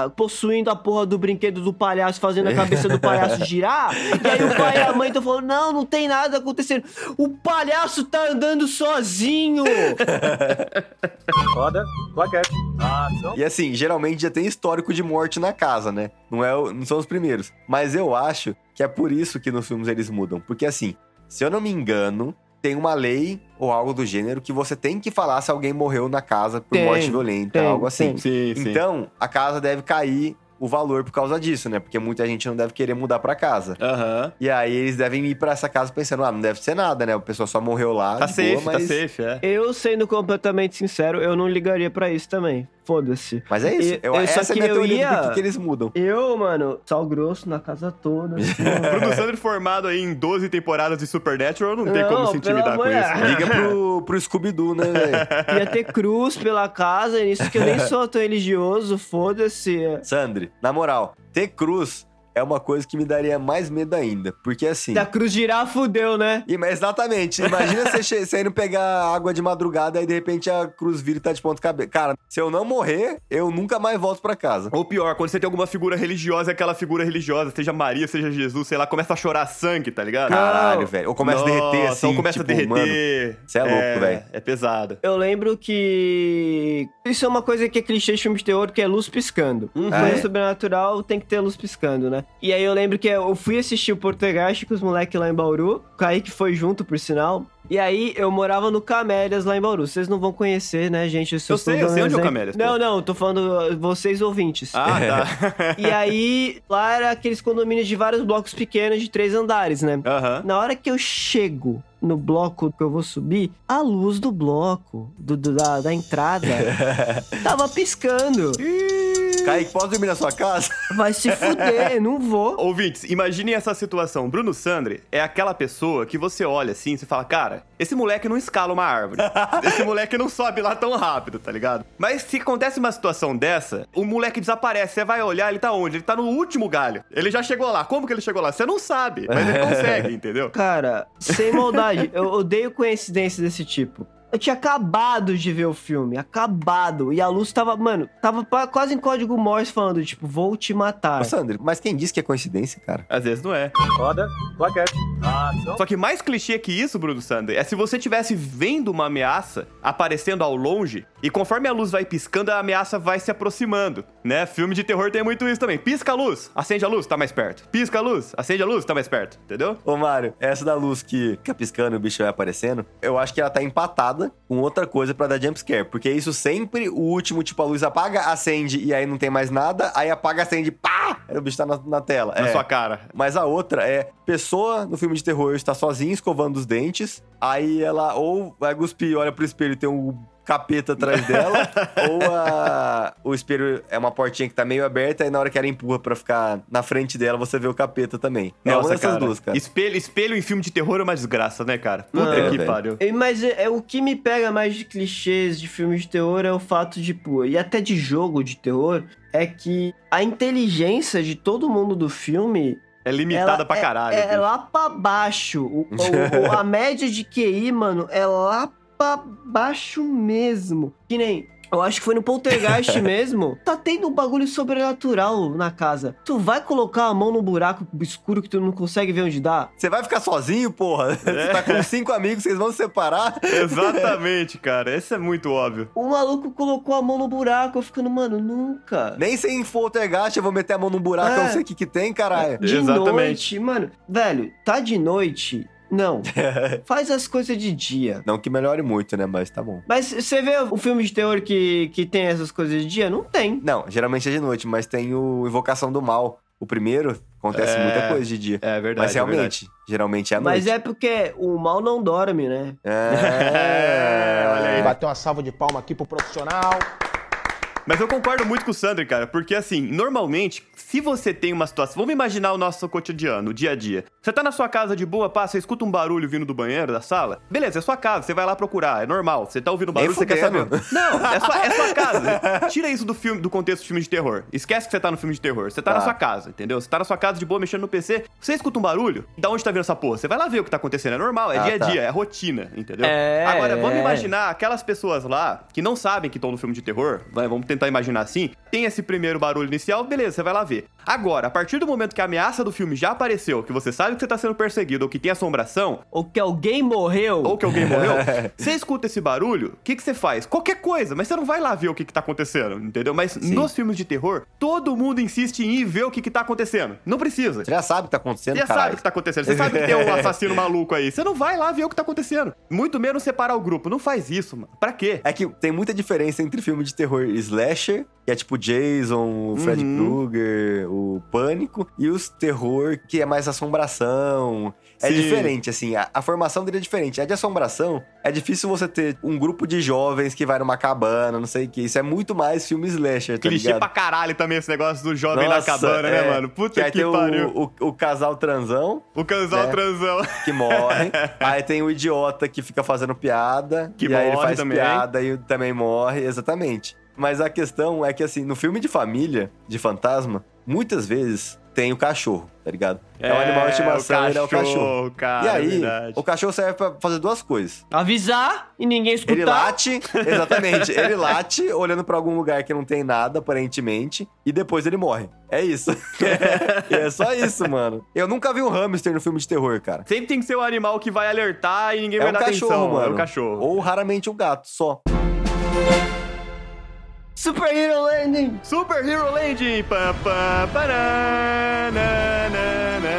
ah, possuindo a porra do brinquedo do palhaço, fazendo a cabeça do palhaço girar. E aí o pai e a mãe estão falando: não, não tem nada acontecendo. O palhaço tá andando sozinho. Roda, plaquete, ação. E assim, geralmente já tem histórico de morte na casa, né? Não, é, não são os primeiros. Mas eu acho que é por isso que nos filmes eles mudam. Porque assim, se eu não me engano, tem uma lei ou algo do gênero que você tem que falar se alguém morreu na casa por Tem, morte violenta, tem, algo assim. tem. Sim, sim. Então, a casa deve cair o valor por causa disso, né? Porque muita gente não deve querer mudar pra casa. Aham. E aí eles devem ir pra essa casa pensando, ah, não deve ser nada, né? A pessoa só morreu lá. Tá safe, boa, mas... tá safe, é. Eu, sendo completamente sincero, eu não ligaria pra isso também. Foda-se. Mas é isso. E- Eu, eu- essa só é a que minha eu teoria ia- que eles mudam. Eu, mano, sal grosso na casa toda. assim, Sandro formado aí em 12 temporadas de Supernatural, não tem Não, como se intimidar com isso. né? Liga pro, pro Scooby-Doo, né, velho? Ia ter cruz pela casa, nisso que eu nem sou tão religioso, foda-se. Sandri, na moral, ter cruz é uma coisa que me daria mais medo ainda. Porque assim. Da cruz girar, fudeu, né? E, mas exatamente. Imagina você, você indo pegar água de madrugada e de repente a cruz vira e tá de ponta cabeça. Cara, se eu não morrer, eu nunca mais volto pra casa. Ou pior, quando você tem alguma figura religiosa, aquela figura religiosa, seja Maria, seja Jesus, sei lá, começa a chorar sangue, tá ligado? Caralho, velho. Ou começa a derreter assim. ou começa tipo, a derreter. Mano, cê é louco, velho. É pesado. Eu lembro que. Isso é uma coisa que é clichê de filme de terror, que é luz piscando. Uhum. Ah, Coisa é? sobrenatural tem que ter luz piscando, né? E aí eu lembro que eu fui assistir o Português com os moleques lá em Bauru. O Kaique foi junto, por sinal. E aí eu morava no Camélias lá em Bauru. Vocês não vão conhecer, né, gente? Eu sei, eu sei onde é o Camélias, pô. Não, não, tô falando uh, vocês ouvintes. Ah, tá. E aí, lá era aqueles condomínios de vários blocos pequenos de três andares, né? Aham. Na hora que eu chego no bloco que eu vou subir, a luz do bloco, do, do- da, da entrada, tava piscando. Kaique, posso dormir na sua casa? Vai se fuder, não vou. Ouvintes, imaginem essa situação. Bruno Sandri é aquela pessoa que você olha assim e fala, cara, esse moleque não escala uma árvore. esse moleque não sobe lá tão rápido, tá ligado? Mas se acontece uma situação dessa, o moleque desaparece. Você vai olhar, ele tá onde? Ele tá no último galho. Ele já chegou lá. Como que ele chegou lá? Você não sabe, mas ele consegue, entendeu? Cara, sem maldade, eu odeio coincidência desse tipo. Eu tinha acabado de ver o filme, acabado. E a luz tava, mano, tava quase em código Morse falando, tipo, vou te matar. Ô, Sandri, mas quem disse que é coincidência, cara? Às vezes não é. Roda, plaquete, ação. Só que mais clichê que isso, Bruno Sander, é se você estivesse vendo uma ameaça aparecendo ao longe e conforme a luz vai piscando, a ameaça vai se aproximando, né? Filme de terror tem muito isso também. Pisca a luz, acende a luz, tá mais perto. Pisca a luz, acende a luz, tá mais perto, entendeu? Ô, Mário, essa da luz que fica piscando e o bicho vai aparecendo, eu acho que ela tá empatada com outra coisa pra dar jumpscare. Porque isso sempre, o último, tipo, a luz apaga, acende e aí não tem mais nada, aí apaga, acende, pá! Aí o bicho tá na, na tela. Na É. sua cara. Mas a outra é pessoa no filme de terror está sozinha escovando os dentes, aí ela ou vai cuspir, olha pro espelho e tem um capeta atrás dela, ou a- o espelho é uma portinha que tá meio aberta e na hora que ela empurra pra ficar na frente dela, você vê o capeta também. é uma dessas cara. duas, cara. Espelho, espelho em filme de terror é uma desgraça, né, cara? Puta Ah, que velho. pariu. E- Mas é, é o que me pega mais de clichês de filmes de terror é o fato de, pô, e até de jogo de terror, é que a inteligência de todo mundo do filme É limitada ela pra é- caralho. É, bicho. lá pra baixo. O- o- o- a média de QI, mano, é lá pra baixo mesmo. Que nem. Eu acho que foi no Poltergeist mesmo. Tá tendo um bagulho sobrenatural na casa. Tu vai colocar a mão no buraco escuro que tu não consegue ver onde dá? Você vai ficar sozinho, porra? Você tá com cinco amigos, vocês vão se separar? Exatamente, cara. Esse é muito óbvio. O maluco colocou a mão no buraco, eu ficando, mano, nunca. Nem sem poltergeist eu vou meter a mão num buraco, É. eu não sei o que que tem, caralho. De Exatamente. noite, mano. Velho, tá de noite. Não. Faz as coisas de dia. Não que melhore muito, né? Mas tá bom. Mas você vê o filme de terror que, que tem essas coisas de dia? Não tem. Não, geralmente é de noite, mas tem o Invocação do Mal. O primeiro, acontece É. muita coisa de dia. É verdade. mas é verdade. realmente, geralmente é à Mas noite. é porque o mal não dorme, né? É, olha aí. Bater uma salva de palma aqui pro profissional. Mas eu concordo muito com o Sandro, cara, porque assim, normalmente, se você tem uma situação. Vamos imaginar o nosso cotidiano, o dia a dia. Você tá na sua casa de boa, você escuta um barulho vindo do banheiro, da sala. Beleza, é sua casa, você vai lá procurar, é normal. Você tá ouvindo barulho, Nem você quer saber. fudendo. Não, é sua, é sua casa. Tira isso do filme, do contexto do filme de terror. Esquece que você tá no filme de terror. Você tá, Tá. na sua casa, entendeu? Você tá na sua casa de boa, mexendo no PC. Você escuta um barulho, da onde tá vindo essa porra? Você vai lá ver o que tá acontecendo. É normal, é Ah, dia a tá. dia, é rotina, entendeu? É, Agora, vamos é. imaginar aquelas pessoas lá que não sabem que estão no filme de terror, vai, vamos tentar imaginar assim, tem esse primeiro barulho inicial, beleza, você vai lá ver. Agora, a partir do momento que a ameaça do filme já apareceu, que você sabe que você tá sendo perseguido ou que tem assombração, Ou que alguém morreu. ou que alguém morreu, você escuta esse barulho, o que, que você faz? Qualquer coisa, mas você não vai lá ver o que, que tá acontecendo, entendeu? Mas nos filmes de terror, todo mundo insiste em ir ver o que, que tá acontecendo. Não precisa. Você já sabe o que tá acontecendo, Você já caralho. sabe o que tá acontecendo. Você sabe que tem um assassino maluco aí. Você não vai lá ver o que tá acontecendo. Muito menos separar o grupo. Não faz isso, mano. Pra quê? É que tem muita diferença entre filme de terror slasher, que é tipo Jason, o Fred Uhum. Krueger, o Pânico, e os terror que é mais assombração. É Sim. diferente, assim, a, a formação dele é diferente. A de assombração, é difícil você ter um grupo de jovens que vai numa cabana, não sei o que. Isso é muito mais filme slasher, tá Clichê ligado? pra caralho também esse negócio do jovem na Nossa, cabana, é. né, mano? Puta que que, tem o- pariu. O, o casal transão O casal né? transão. que morre. aí tem o idiota que fica fazendo piada. Que e aí ele morre faz também. piada e também morre, exatamente. Mas a questão é que, assim, no filme de família, de fantasma, muitas vezes tem o cachorro, tá ligado? É, um animal de estimação, ele é o cachorro. Cara, e aí, é verdade. o cachorro serve pra fazer duas coisas. Avisar e ninguém escutar. Ele late, exatamente, ele late olhando pra algum lugar que não tem nada, aparentemente, e depois ele morre. É isso. e é só isso, mano. Eu nunca vi um hamster no filme de terror, cara. Sempre tem que ser o animal que vai alertar e ninguém É vai um dar cachorro, atenção. mano. É o cachorro. Ou raramente um gato, só. Super Hero Landing. Super Hero Landing! Pá, pá, pará, na, na, na.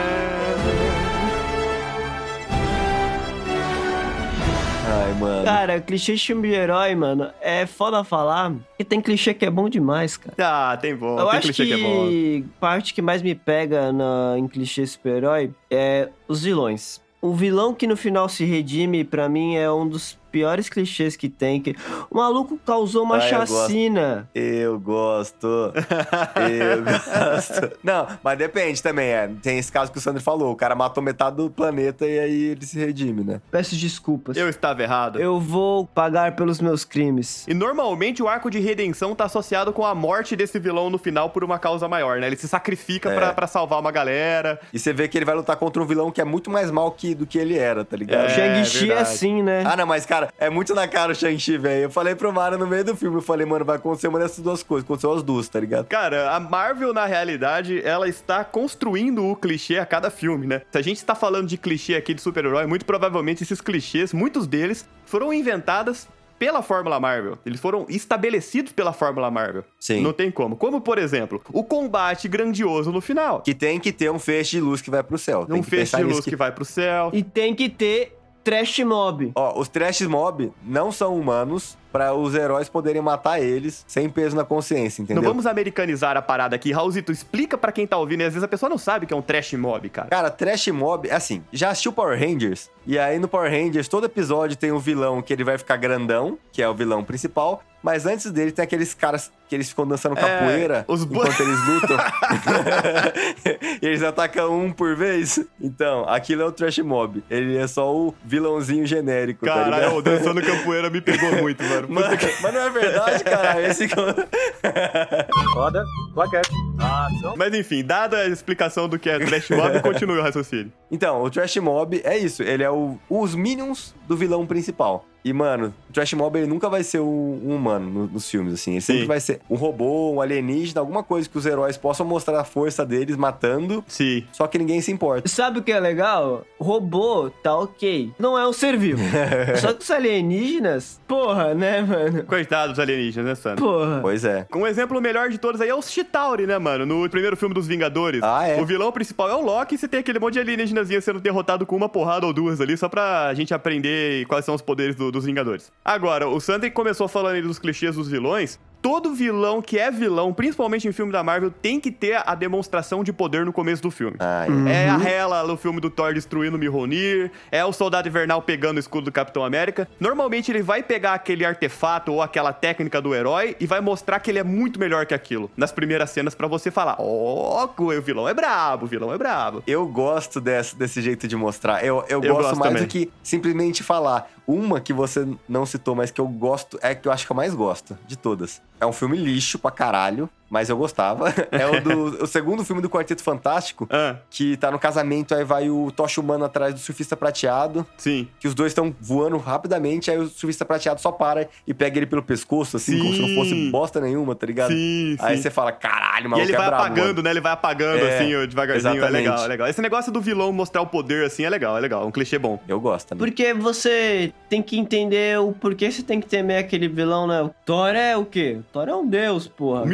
Ai, mano. Cara, clichê de filme de herói, mano, é foda falar. E tem clichê que é bom demais, cara. Ah, tem bom. Eu tem acho clichê que, que, é bom. parte que mais me pega na, em clichê super-herói é os vilões. O vilão que no final se redime, pra mim, é um dos piores clichês que tem. Que o maluco causou uma Ah, eu gosto. chacina. Eu gosto. Eu gosto. Não, mas depende também, é. Tem esse caso que o Sandro falou. O cara matou metade do planeta e aí ele se redime, né? Peço desculpas. Eu estava errado. Eu vou pagar pelos meus crimes. E normalmente o arco de redenção tá associado com a morte desse vilão no final por uma causa maior, né? Ele se sacrifica É. pra, pra salvar uma galera. E você vê que ele vai lutar contra um vilão que é muito mais mal que, do que ele era, tá ligado? É, o Shang-Chi é verdade. assim, né? Ah, não, mas, cara, é muito na cara o Shang-Chi, velho. Eu falei pro Mario no meio do filme, eu falei, mano, vai acontecer uma dessas duas coisas. Aconteceu as duas, tá ligado? Cara, a Marvel, na realidade, ela está construindo o clichê a cada filme, né? Se a gente está falando de clichê aqui de super-herói, muito provavelmente esses clichês, muitos deles, foram inventados pela Fórmula Marvel. Eles foram estabelecidos pela Fórmula Marvel. Sim. Não tem como. Como, por exemplo, o combate grandioso no final. Que tem que ter um feixe de luz que vai pro céu. Tem Um que feixe de luz que... vai pro céu. E tem que ter trash mob. Ó, os trash mob não são humanos pra os heróis poderem matar eles sem peso na consciência, entendeu? Não vamos americanizar a parada aqui. Raulzito, explica pra quem tá ouvindo. E às vezes a pessoa não sabe que é um trash mob, cara. Cara, trash mob, assim, já assistiu Power Rangers? E aí no Power Rangers, todo episódio tem um vilão que ele vai ficar grandão, que é o vilão principal. Mas antes dele tem aqueles caras que eles ficam dançando É, capoeira os bu- enquanto eles lutam. e eles atacam um por vez. Então, aquilo é o Trash Mob. Ele é só o vilãozinho genérico, tá Caralho, ligado? o dançando capoeira me pegou muito, mano. Mano, que- mas não é verdade, cara. Esse... Roda, plaquete, ação. Mas enfim, dada a explicação do que é trash mob, continue o raciocínio. Então, o Trash Mob é isso. Ele é o- os minions do vilão principal. E, mano, o Trash Mob ele nunca vai ser um, um humano no- nos filmes, assim. Ele sempre Sim. vai ser um robô, um alienígena, alguma coisa que os heróis possam mostrar a força deles matando, Sim. só que ninguém se importa. Sabe o que é legal? Robô tá ok. Não é um ser vivo. Só que os alienígenas, porra, né, mano? Coitado dos alienígenas, né, Sandro? Porra. Pois é. Um exemplo melhor de todos aí é o Chitauri, né, mano? No primeiro filme dos Vingadores. Ah, é? O vilão principal é o Loki e você tem aquele monte de alienígenazinha sendo derrotado com uma porrada ou duas ali, só pra gente aprender quais são os poderes do- dos Vingadores. Agora, o Sandri começou falando aí dos clichês dos vilões. Todo vilão que é vilão, principalmente em filme da Marvel, tem que ter a demonstração de poder no começo do filme. Ah, é. É a Hela no filme do Thor destruindo o Mjolnir, é o Soldado Invernal pegando o escudo do Capitão América. Normalmente ele vai pegar aquele artefato ou aquela técnica do herói e vai mostrar que ele é muito melhor que aquilo nas primeiras cenas pra você falar: "Ó, o vilão é brabo, o vilão é brabo". Eu gosto desse, desse jeito de mostrar. Eu, eu, Eu gosto, gosto mais também. do que simplesmente falar. Uma que você não citou, mas que eu gosto, é que eu acho que eu mais gosto de todas. É um filme lixo pra caralho, mas eu gostava. É o, do, o segundo filme do Quarteto Fantástico, Ah, que tá no casamento, aí vai o Tocha Humano atrás do surfista prateado, sim. que os dois estão voando rapidamente, aí o surfista prateado só para e pega ele pelo pescoço, assim, como se não fosse Sim. bosta nenhuma, tá ligado? Sim, Aí sim. você fala, caralho, E maluco ele é vai brabo, apagando, mano. né? Ele vai apagando É, assim, devagarzinho. É exatamente. legal, é legal. Esse negócio do vilão mostrar o poder assim é legal, é legal. Um clichê bom. Eu gosto também. Porque você tem que entender o porquê você tem que temer aquele vilão, né? O Thor é o quê? O Thor é um deus, porra. O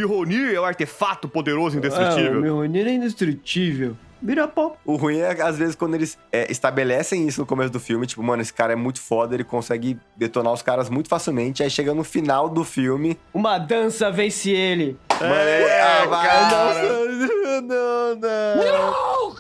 Mjolnir é o artefato poderoso e É, o indestrutível. Mjolnir é indestrutível. Vira pó. O ruim é, às vezes, quando eles é, estabelecem isso no começo do filme, tipo, mano, esse cara é muito foda, ele consegue detonar os caras muito facilmente, aí chega no final do filme, Uma dança vence ele. mano, é, ah, vai, cara. nossa, não, não.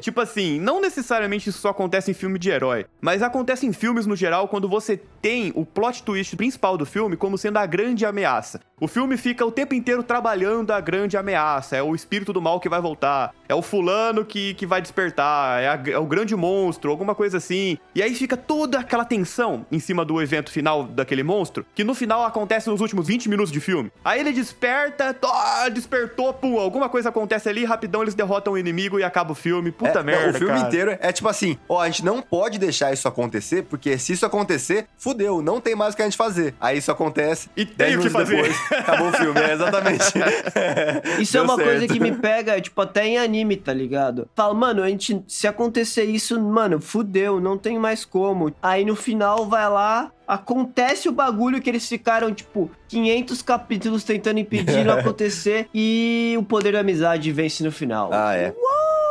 Tipo assim, não necessariamente isso só acontece em filme de herói, mas acontece em filmes no geral quando você tem o plot twist principal do filme como sendo a grande ameaça. O filme fica o tempo inteiro trabalhando a grande ameaça, é o espírito do mal que vai voltar, é o fulano que, que vai despertar, é, a- é o grande monstro, alguma coisa assim. E aí fica toda aquela tensão em cima do evento final daquele monstro, que no final acontece nos últimos 20 minutos de filme. Aí ele desperta, tó, despertou, pum, alguma coisa acontece ali, rapidão eles derrotam o inimigo e acaba o filme. Puta É, merda, não, o filme cara. inteiro é tipo assim, ó, a gente não pode deixar isso acontecer, porque se isso acontecer, fudeu, não tem mais o que a gente fazer. Aí isso acontece, E tem o que minutos fazer. depois, acabou o filme, é, exatamente. Isso é Deu uma coisa certo. que me pega, tipo, até em anime, tá ligado? Fala, mano, a gente, se acontecer isso, mano, fudeu, não tem mais como. Aí no final vai lá, acontece o bagulho que eles ficaram, tipo, 500 capítulos tentando impedir não acontecer e o poder da amizade vence no final. Ah, é.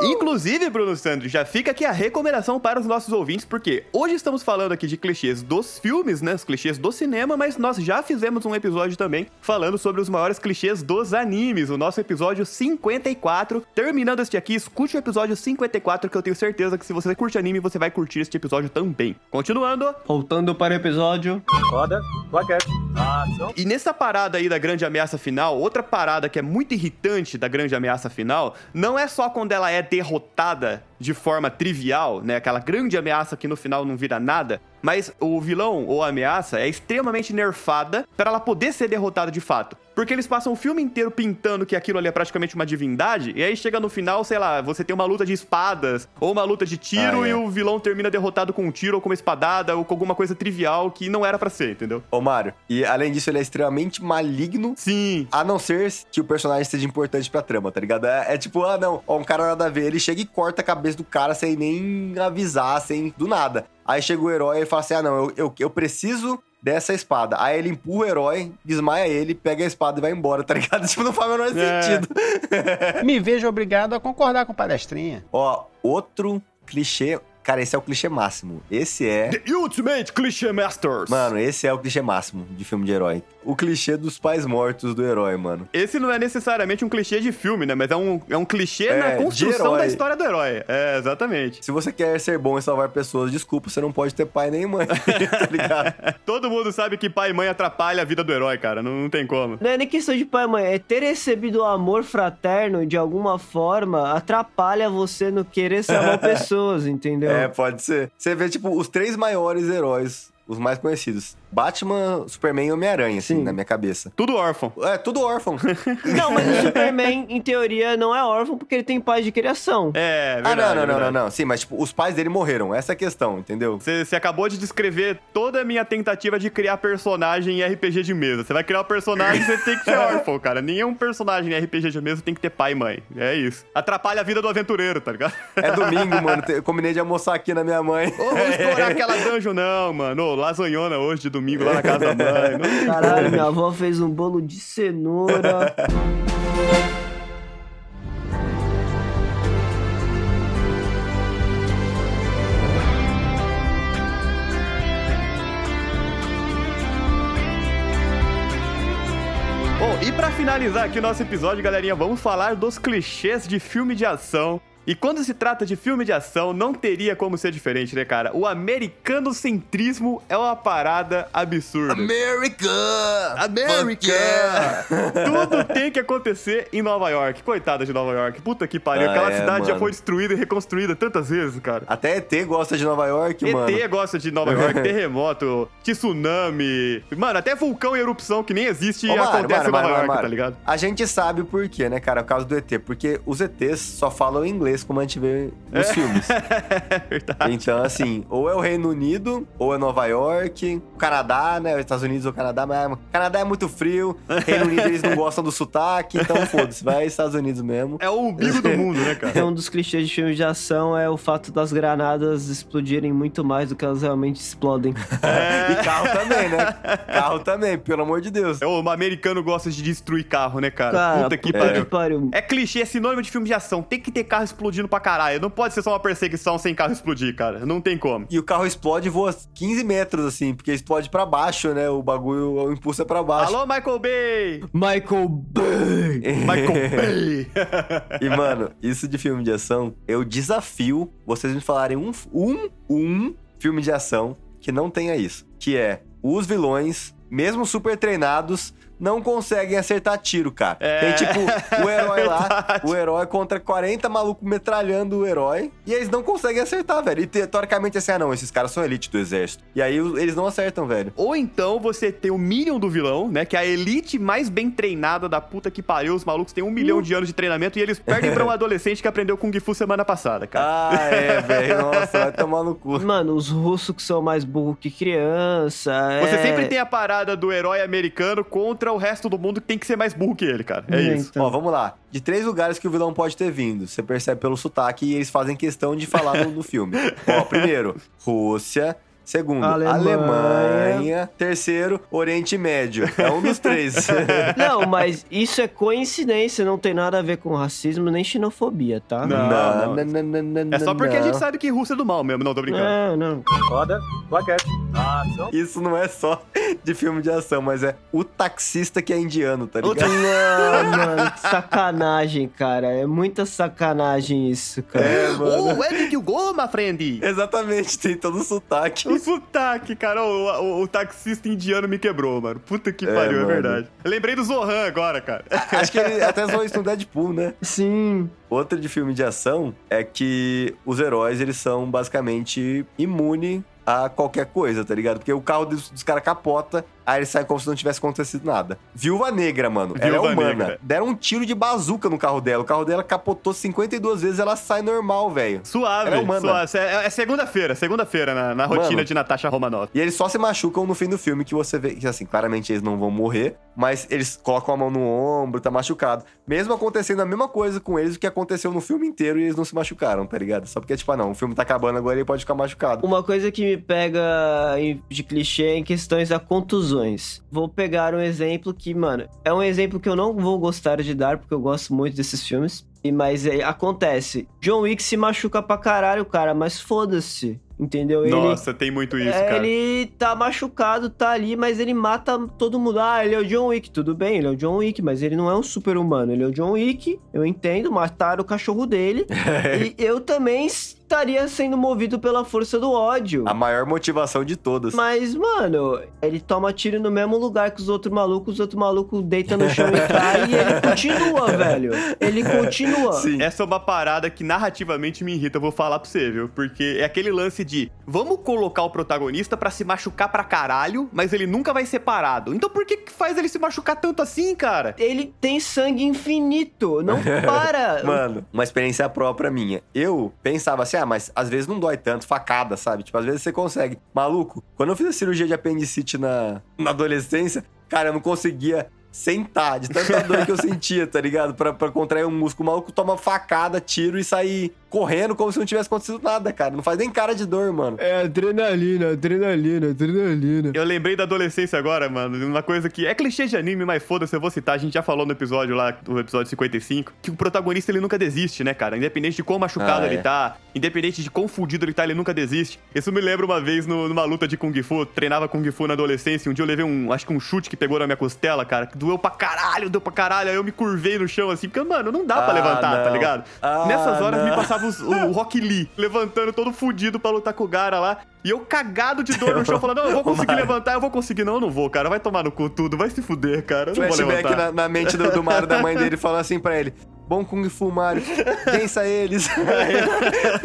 Inclusive, Bruno Sandro, já fica aqui a recomendação para os nossos ouvintes, porque hoje estamos falando aqui de clichês dos filmes, né? Os clichês do cinema, mas nós já fizemos um episódio também falando sobre os maiores clichês dos animes. O nosso episódio 54. Terminando este aqui, escute o episódio 54, que eu tenho certeza que se você curte anime, você vai curtir este episódio também. Continuando. Voltando para o episódio. Roda, plaquete, ação. E nessa parada aí da grande ameaça final, outra parada que é muito irritante da grande ameaça final, não é só quando ela é derrotada de forma trivial, né? Aquela grande ameaça que no final não vira nada, mas o vilão ou a ameaça é extremamente nerfada para ela poder ser derrotada de fato. Porque eles passam o filme inteiro pintando que aquilo ali é praticamente uma divindade, e aí chega no final, sei lá, você tem uma luta de espadas, ou uma luta de tiro, Ah, é. e o vilão termina derrotado com um tiro, ou com uma espadada, ou com alguma coisa trivial que não era pra ser, entendeu? Ô, Mário, e além disso, ele é extremamente maligno Sim, A não ser que o personagem seja importante pra trama, tá ligado? É, é tipo, ah, não, ó, um cara nada a ver, ele chega e corta a cabeça do cara sem nem avisar, sem do nada. Aí chega o herói e fala assim: ah, não, eu, eu, eu preciso dessa espada. Aí ele empurra o herói, desmaia ele, pega a espada e vai embora, tá ligado? Tipo, não faz o menor É. sentido. Me vejo obrigado a concordar com palestrinha. Ó, outro clichê. Cara, esse é o clichê máximo. Esse é. The Ultimate Cliché Masters. Mano, esse é o clichê máximo de filme de herói. O clichê dos pais mortos do herói, mano. Esse não é necessariamente um clichê de filme, né? Mas é um, é um clichê É, na construção da história do herói. É, exatamente. Se você quer ser bom e salvar pessoas, desculpa, você não pode ter pai nem mãe, tá ligado? Todo mundo sabe que pai e mãe atrapalha a vida do herói, cara. Não, não tem como. Não é nem questão de pai e mãe, é ter recebido o amor fraterno de alguma forma atrapalha você no querer salvar pessoas, entendeu? É, pode ser. Você vê, tipo, os três maiores heróis, os mais conhecidos. Batman, Superman e Homem-Aranha, assim, Sim. na minha cabeça. Tudo órfão. É, tudo órfão. Não, mas o Superman, em teoria, não é órfão porque ele tem pai de criação. É, ah, verdade. não, não, não, verdade. não, não. Sim, mas tipo, os pais dele morreram. Essa é a questão, entendeu? Você, acabou de descrever toda a minha tentativa de criar personagem em RPG de mesa. Você vai criar um personagem, você tem que ser órfão, cara. Nenhum personagem em RPG de mesa tem que ter pai e mãe. É isso. Atrapalha a vida do aventureiro, tá ligado? É domingo, mano. Eu combinei de almoçar aqui na minha mãe. Ô, vamos explorar aquela dungeon, não, mano. Ô, lasanhona hoje de domingo lá na casa da mãe. Caralho, minha avó fez um bolo de cenoura. Bom, e pra finalizar aqui o nosso episódio, galerinha, vamos falar dos clichês de filme de ação. E quando se trata de filme de ação, não teria como ser diferente, né, cara? O americanocentrismo é uma parada absurda. America! América! Tudo tem que acontecer em Nova York. Coitada de Nova York. Puta que pariu. Ah, Aquela é, cidade já mano. foi destruída e reconstruída tantas vezes, cara. Até ET gosta de Nova York, mano. ET gosta de Nova York, terremoto, tsunami. Mano, até vulcão e erupção que nem existe Ô, acontece Mário, em Nova York, tá ligado? A gente sabe o porquê, né, cara? Por causa do ET. Porque os ETs só falam inglês, como a gente vê nos filmes. É verdade. Então, assim, ou é o Reino Unido, ou é Nova York, o Canadá, né? Os Estados Unidos ou Canadá, mas Canadá é muito frio, Reino Unido eles não gostam do sotaque, então foda-se, vai Estados Unidos mesmo. É o umbigo do mundo, né, cara? Um dos clichês de filmes de ação é o fato das granadas explodirem muito mais do que elas realmente explodem. E carro também, né? Carro também, pelo amor de Deus. É, o americano gosta de destruir carro, né, cara? Cara, puta que puta pariu. que pariu. É clichê, é sinônimo de filme de ação. Tem que ter carro explodindo pra caralho. Não pode ser só uma perseguição sem carro explodir, cara. Não tem como. E o carro explode e voa 15 metros, assim, porque explode pra baixo, né? O bagulho, o impulso é pra baixo. Alô, Michael Bay! Michael Bay! Michael Bay! E, mano, isso de filme de ação, eu desafio vocês me falarem um, um, um filme de ação que não tenha isso. Que é, os vilões, mesmo super treinados, não conseguem acertar tiro, cara. É, Tem, tipo, o herói lá, verdade. o herói contra 40 malucos metralhando o herói, e eles não conseguem acertar, velho. E te- teoricamente, assim, ah, não, esses caras são elite do exército. E aí, eles não acertam, velho. Ou então você tem o Minion do vilão, né? Que é a elite mais bem treinada da puta que pariu. Os malucos têm um milhão de anos de treinamento e eles perdem pra um adolescente que aprendeu Kung Fu semana passada, cara. Ah, é, velho. Nossa, vai tomar no cu. Mano, os russos que são mais burros que criança. Você é... sempre tem a parada do herói americano contra o resto do mundo que tem que ser mais burro que ele, cara. É isso. então. Ó, vamos lá. De três lugares que o vilão pode ter vindo. Você percebe pelo sotaque e eles fazem questão de falar no, no filme. Ó, primeiro, Rússia. Segundo, Alemanha. Alemanha. Terceiro, Oriente Médio. É um dos três. Não, mas isso é coincidência, não tem nada a ver com racismo nem xenofobia, tá? Não, não. não, É só porque a não. gente sabe que Rússia é do mal mesmo. Não, tô brincando. Não, não. Roda, plaquete, ação. Isso não é só de filme de ação, mas é o taxista que é indiano, tá ligado? Não, mano, que sacanagem, cara. É muita sacanagem isso, cara. É, mano. Oh, where did you go, my friend? Exatamente, tem todo o sotaque. O sotaque, cara, o, o- o taxista indiano me quebrou, mano. Puta que É, pariu, é verdade. Lembrei do Zohan agora, cara. Acho que ele até zoou isso no Deadpool, né? Sim. Outra de filme de ação é que os heróis, eles são basicamente imunes a qualquer coisa, tá ligado? Porque o carro dos, dos caras capota, aí eles saem como se não tivesse acontecido nada. Viúva Negra, mano. ela Viúva é humana. Negra. Deram um tiro de bazuca no carro dela. O carro dela capotou 52 vezes, ela sai normal, velho. Suave, Ela é humana. suave. É, é segunda-feira, segunda-feira na, na rotina Mano. de Natasha Romanoff. E eles só se machucam no fim do filme, que você vê que, assim, claramente eles não vão morrer, mas eles colocam a mão no ombro, tá machucado. Mesmo acontecendo a mesma coisa com eles, o que aconteceu no filme inteiro e eles não se machucaram, tá ligado? Só porque, tipo, ah, não, o filme tá acabando agora ele pode ficar machucado. Uma coisa que me pega de clichê é em questões a Vou pegar um exemplo que, mano, é um exemplo que eu não vou gostar de dar, porque eu gosto muito desses filmes. E, mas é, acontece. John Wick se machuca pra caralho, cara, mas foda-se. Entendeu? Ele, Nossa, tem muito isso, é, cara. ele tá machucado, tá ali, mas ele mata todo mundo. Ah, ele é o John Wick, tudo bem, ele é o John Wick, mas ele não é um super humano. Ele é o John Wick, eu entendo, mataram o cachorro dele. e eu também estaria sendo movido pela força do ódio. A maior motivação de todas. Mas, mano, ele toma tiro no mesmo lugar que os outros malucos, os outros malucos deitam no chão e cai e ele continua, velho. Ele continua. Sim. Essa é uma parada que narrativamente me irrita, eu vou falar pra você, viu? Porque é aquele lance de vamos colocar o protagonista pra se machucar pra caralho, mas ele nunca vai ser parado. Então por que que faz ele se machucar tanto assim, cara? Ele tem sangue infinito, não para. Mano, uma experiência própria minha. Eu pensava assim, ah, mas às vezes não dói tanto, facada, sabe? Tipo, às vezes você consegue. Maluco, quando eu fiz a cirurgia de apendicite na, na adolescência, cara, eu não conseguia sentar de tanta dor que eu sentia, tá ligado? Pra, pra contrair um músculo. O maluco toma facada, tiro e sair correndo como se não tivesse acontecido nada, cara. Não faz nem cara de dor, mano. É adrenalina, adrenalina, adrenalina. Eu lembrei da adolescência agora, mano, uma coisa que é clichê de anime, mas foda-se, eu vou citar. A gente já falou no episódio lá, do episódio 55, que o protagonista ele nunca desiste, né, cara? Independente de quão machucado Ah, ele é. tá, independente de quão fudido ele tá, ele nunca desiste. Isso me lembra uma vez no- numa luta de Kung Fu, eu treinava Kung Fu na adolescência, um dia eu levei um, acho que um chute que pegou na minha costela, cara, que doeu pra caralho, doeu pra caralho, aí eu me curvei no chão assim, porque, mano, não dá pra Ah, levantar, tá não. ligado? Ah, Nessas horas me não. passava os- o Rock Lee levantando todo fudido pra lutar com o Gara lá. E eu cagado de dor no chão, falando: Não, eu vou conseguir Mario. levantar, eu vou conseguir. Não, eu não vou, cara. Vai tomar no cu tudo, vai se fuder, cara. Eu não vou Flashback levantar. na, na mente do, do Mario da mãe dele falando assim pra ele: Bom Kung Fu, Mario, vença eles.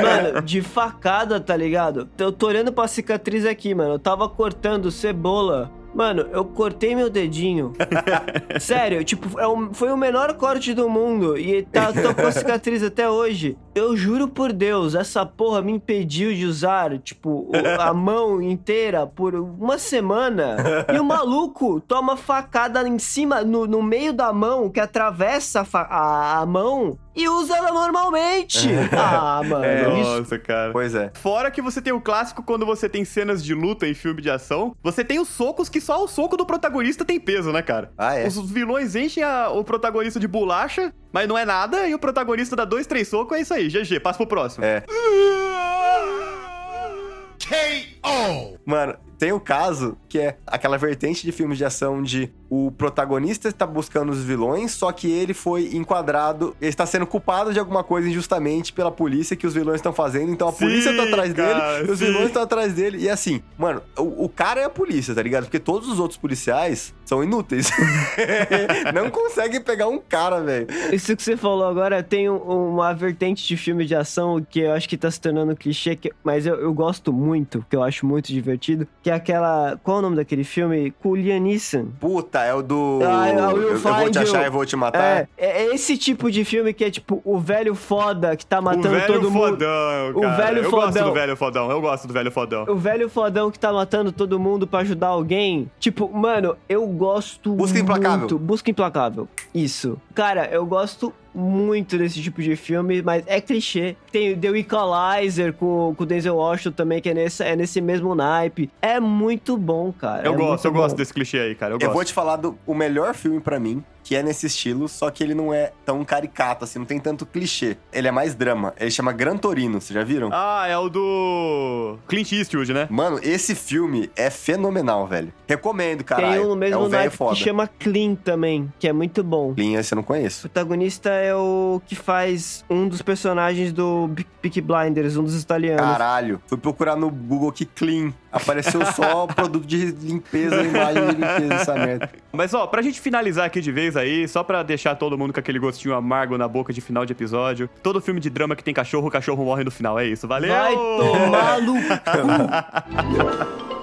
Mano, de facada, tá ligado? Eu tô olhando pra cicatriz aqui, mano. Eu tava cortando cebola. Mano, eu cortei meu dedinho. Sério, tipo, é um- foi o menor corte do mundo. E tá, tô com cicatriz até hoje. Eu juro por Deus, essa porra me impediu de usar, tipo, a mão inteira por uma semana. E o maluco toma facada em cima, no, no meio da mão, que atravessa a, a- a mão e usa ela normalmente. Ah, mano. isso- Nossa, cara. pois é. Fora que você tem o clássico quando você tem cenas de luta em filme de ação, você tem os socos que só o soco do protagonista tem peso, né, cara? Ah, é. Os vilões enchem a- o protagonista de bolacha, mas não é nada, e o protagonista dá dois, três socos, é isso aí, GG, passa pro próximo. É. Mano, tem o caso que é aquela vertente de filmes de ação de o protagonista está buscando os vilões, só que ele foi enquadrado, ele está sendo culpado de alguma coisa injustamente pela polícia que os vilões estão fazendo, então a Sim, polícia tá atrás cara, dele e os vilões estão atrás dele. E assim, mano, o, o cara é a polícia, tá ligado? Porque todos os outros policiais são inúteis. Não conseguem pegar um cara, velho. Isso que você falou agora tem um- uma vertente de filme de ação que eu acho que tá se tornando clichê, mas eu, eu gosto muito, que eu acho muito divertido, que é aquela. Qual é o nome daquele filme? O Neeson. Puta, é o do. Ah, I will eu, eu vou te achar e vou te matar. É, é esse tipo de filme que é tipo o velho foda que tá O matando todo mundo. fodão, O cara. velho eu gosto fodão. do velho fodão, eu gosto do velho fodão. O velho fodão que tá matando todo mundo pra ajudar alguém. Tipo, mano, eu gosto Busca Implacável. muito. Busca Implacável. Isso. Cara, eu gosto muito desse tipo de filme, mas é clichê. Tem o The Equalizer com, com o Denzel Washington também, que é nesse, é nesse mesmo naipe. É muito bom, cara. Eu é gosto, eu gosto bom. desse clichê aí, cara. Eu, Eu gosto. vou te falar do o melhor filme pra mim, que é nesse estilo, só que ele não é tão caricato, assim, não tem tanto clichê. Ele é mais drama. Ele chama Gran Torino, vocês já viram? Ah, é o do Clint Eastwood, né? Mano, esse filme é fenomenal, velho. Recomendo, caralho. Tem um no é mesmo um velho naipe foda. que chama Clean também, que é muito bom. Linha, esse eu não O conheço. protagonista é o que faz um dos personagens do Pe- Peaky Blinders, um dos italianos. Caralho. Fui procurar no Google que clean. Apareceu só produto de limpeza, imagem de limpeza, essa merda. Mas ó, pra gente finalizar aqui de vez aí, só pra deixar todo mundo com aquele gostinho amargo na boca de final de episódio, todo filme de drama que tem cachorro, o cachorro morre no final, é isso. Valeu! Vai tomar no cu.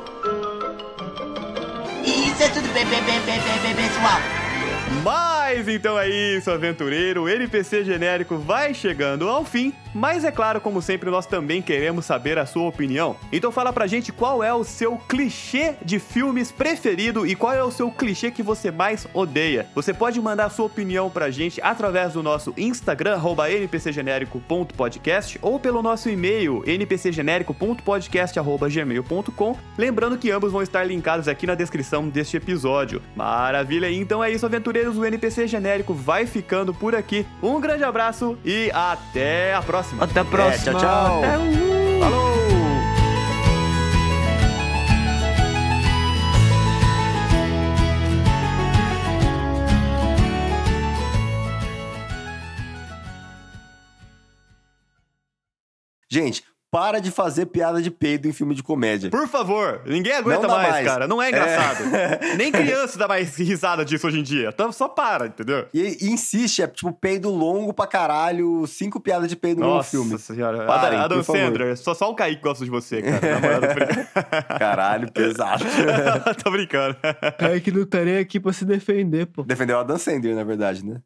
Isso é tudo bem, bem, bem, bem, bem, bem, pessoal. Mas então é isso, aventureiro. O NPC genérico vai chegando ao fim. Mas é claro, como sempre, nós também queremos saber a sua opinião. Então fala pra gente qual é o seu clichê de filmes preferido e qual é o seu clichê que você mais odeia. Você pode mandar a sua opinião pra gente através do nosso Instagram, npcgenérico.podcast ou pelo nosso e-mail, npcgenérico.podcast.gmail.com. Lembrando que ambos vão estar linkados aqui na descrição deste episódio. Maravilha, então é isso, O NPC genérico vai ficando por aqui. Um grande abraço e até a próxima. Até a próxima. tchau, tchau. Até um- Falou! Gente, para de fazer piada de peido em filme de comédia. Por favor, ninguém aguenta mais, mais. cara. Não é engraçado. Nem criança dá mais risada disso hoje em dia. Então só para, entendeu? E, e insiste, é tipo peido longo pra caralho, cinco piadas de peido no Nossa filme. senhora. Parem, Adam por favor. Sandler, só, só o Kaique gosta de você, cara. Na moral, tô brincando. Caralho, pesado. tô brincando. É que não estaria aqui pra se defender, pô. Defendeu a Dan Sandler, na verdade, né?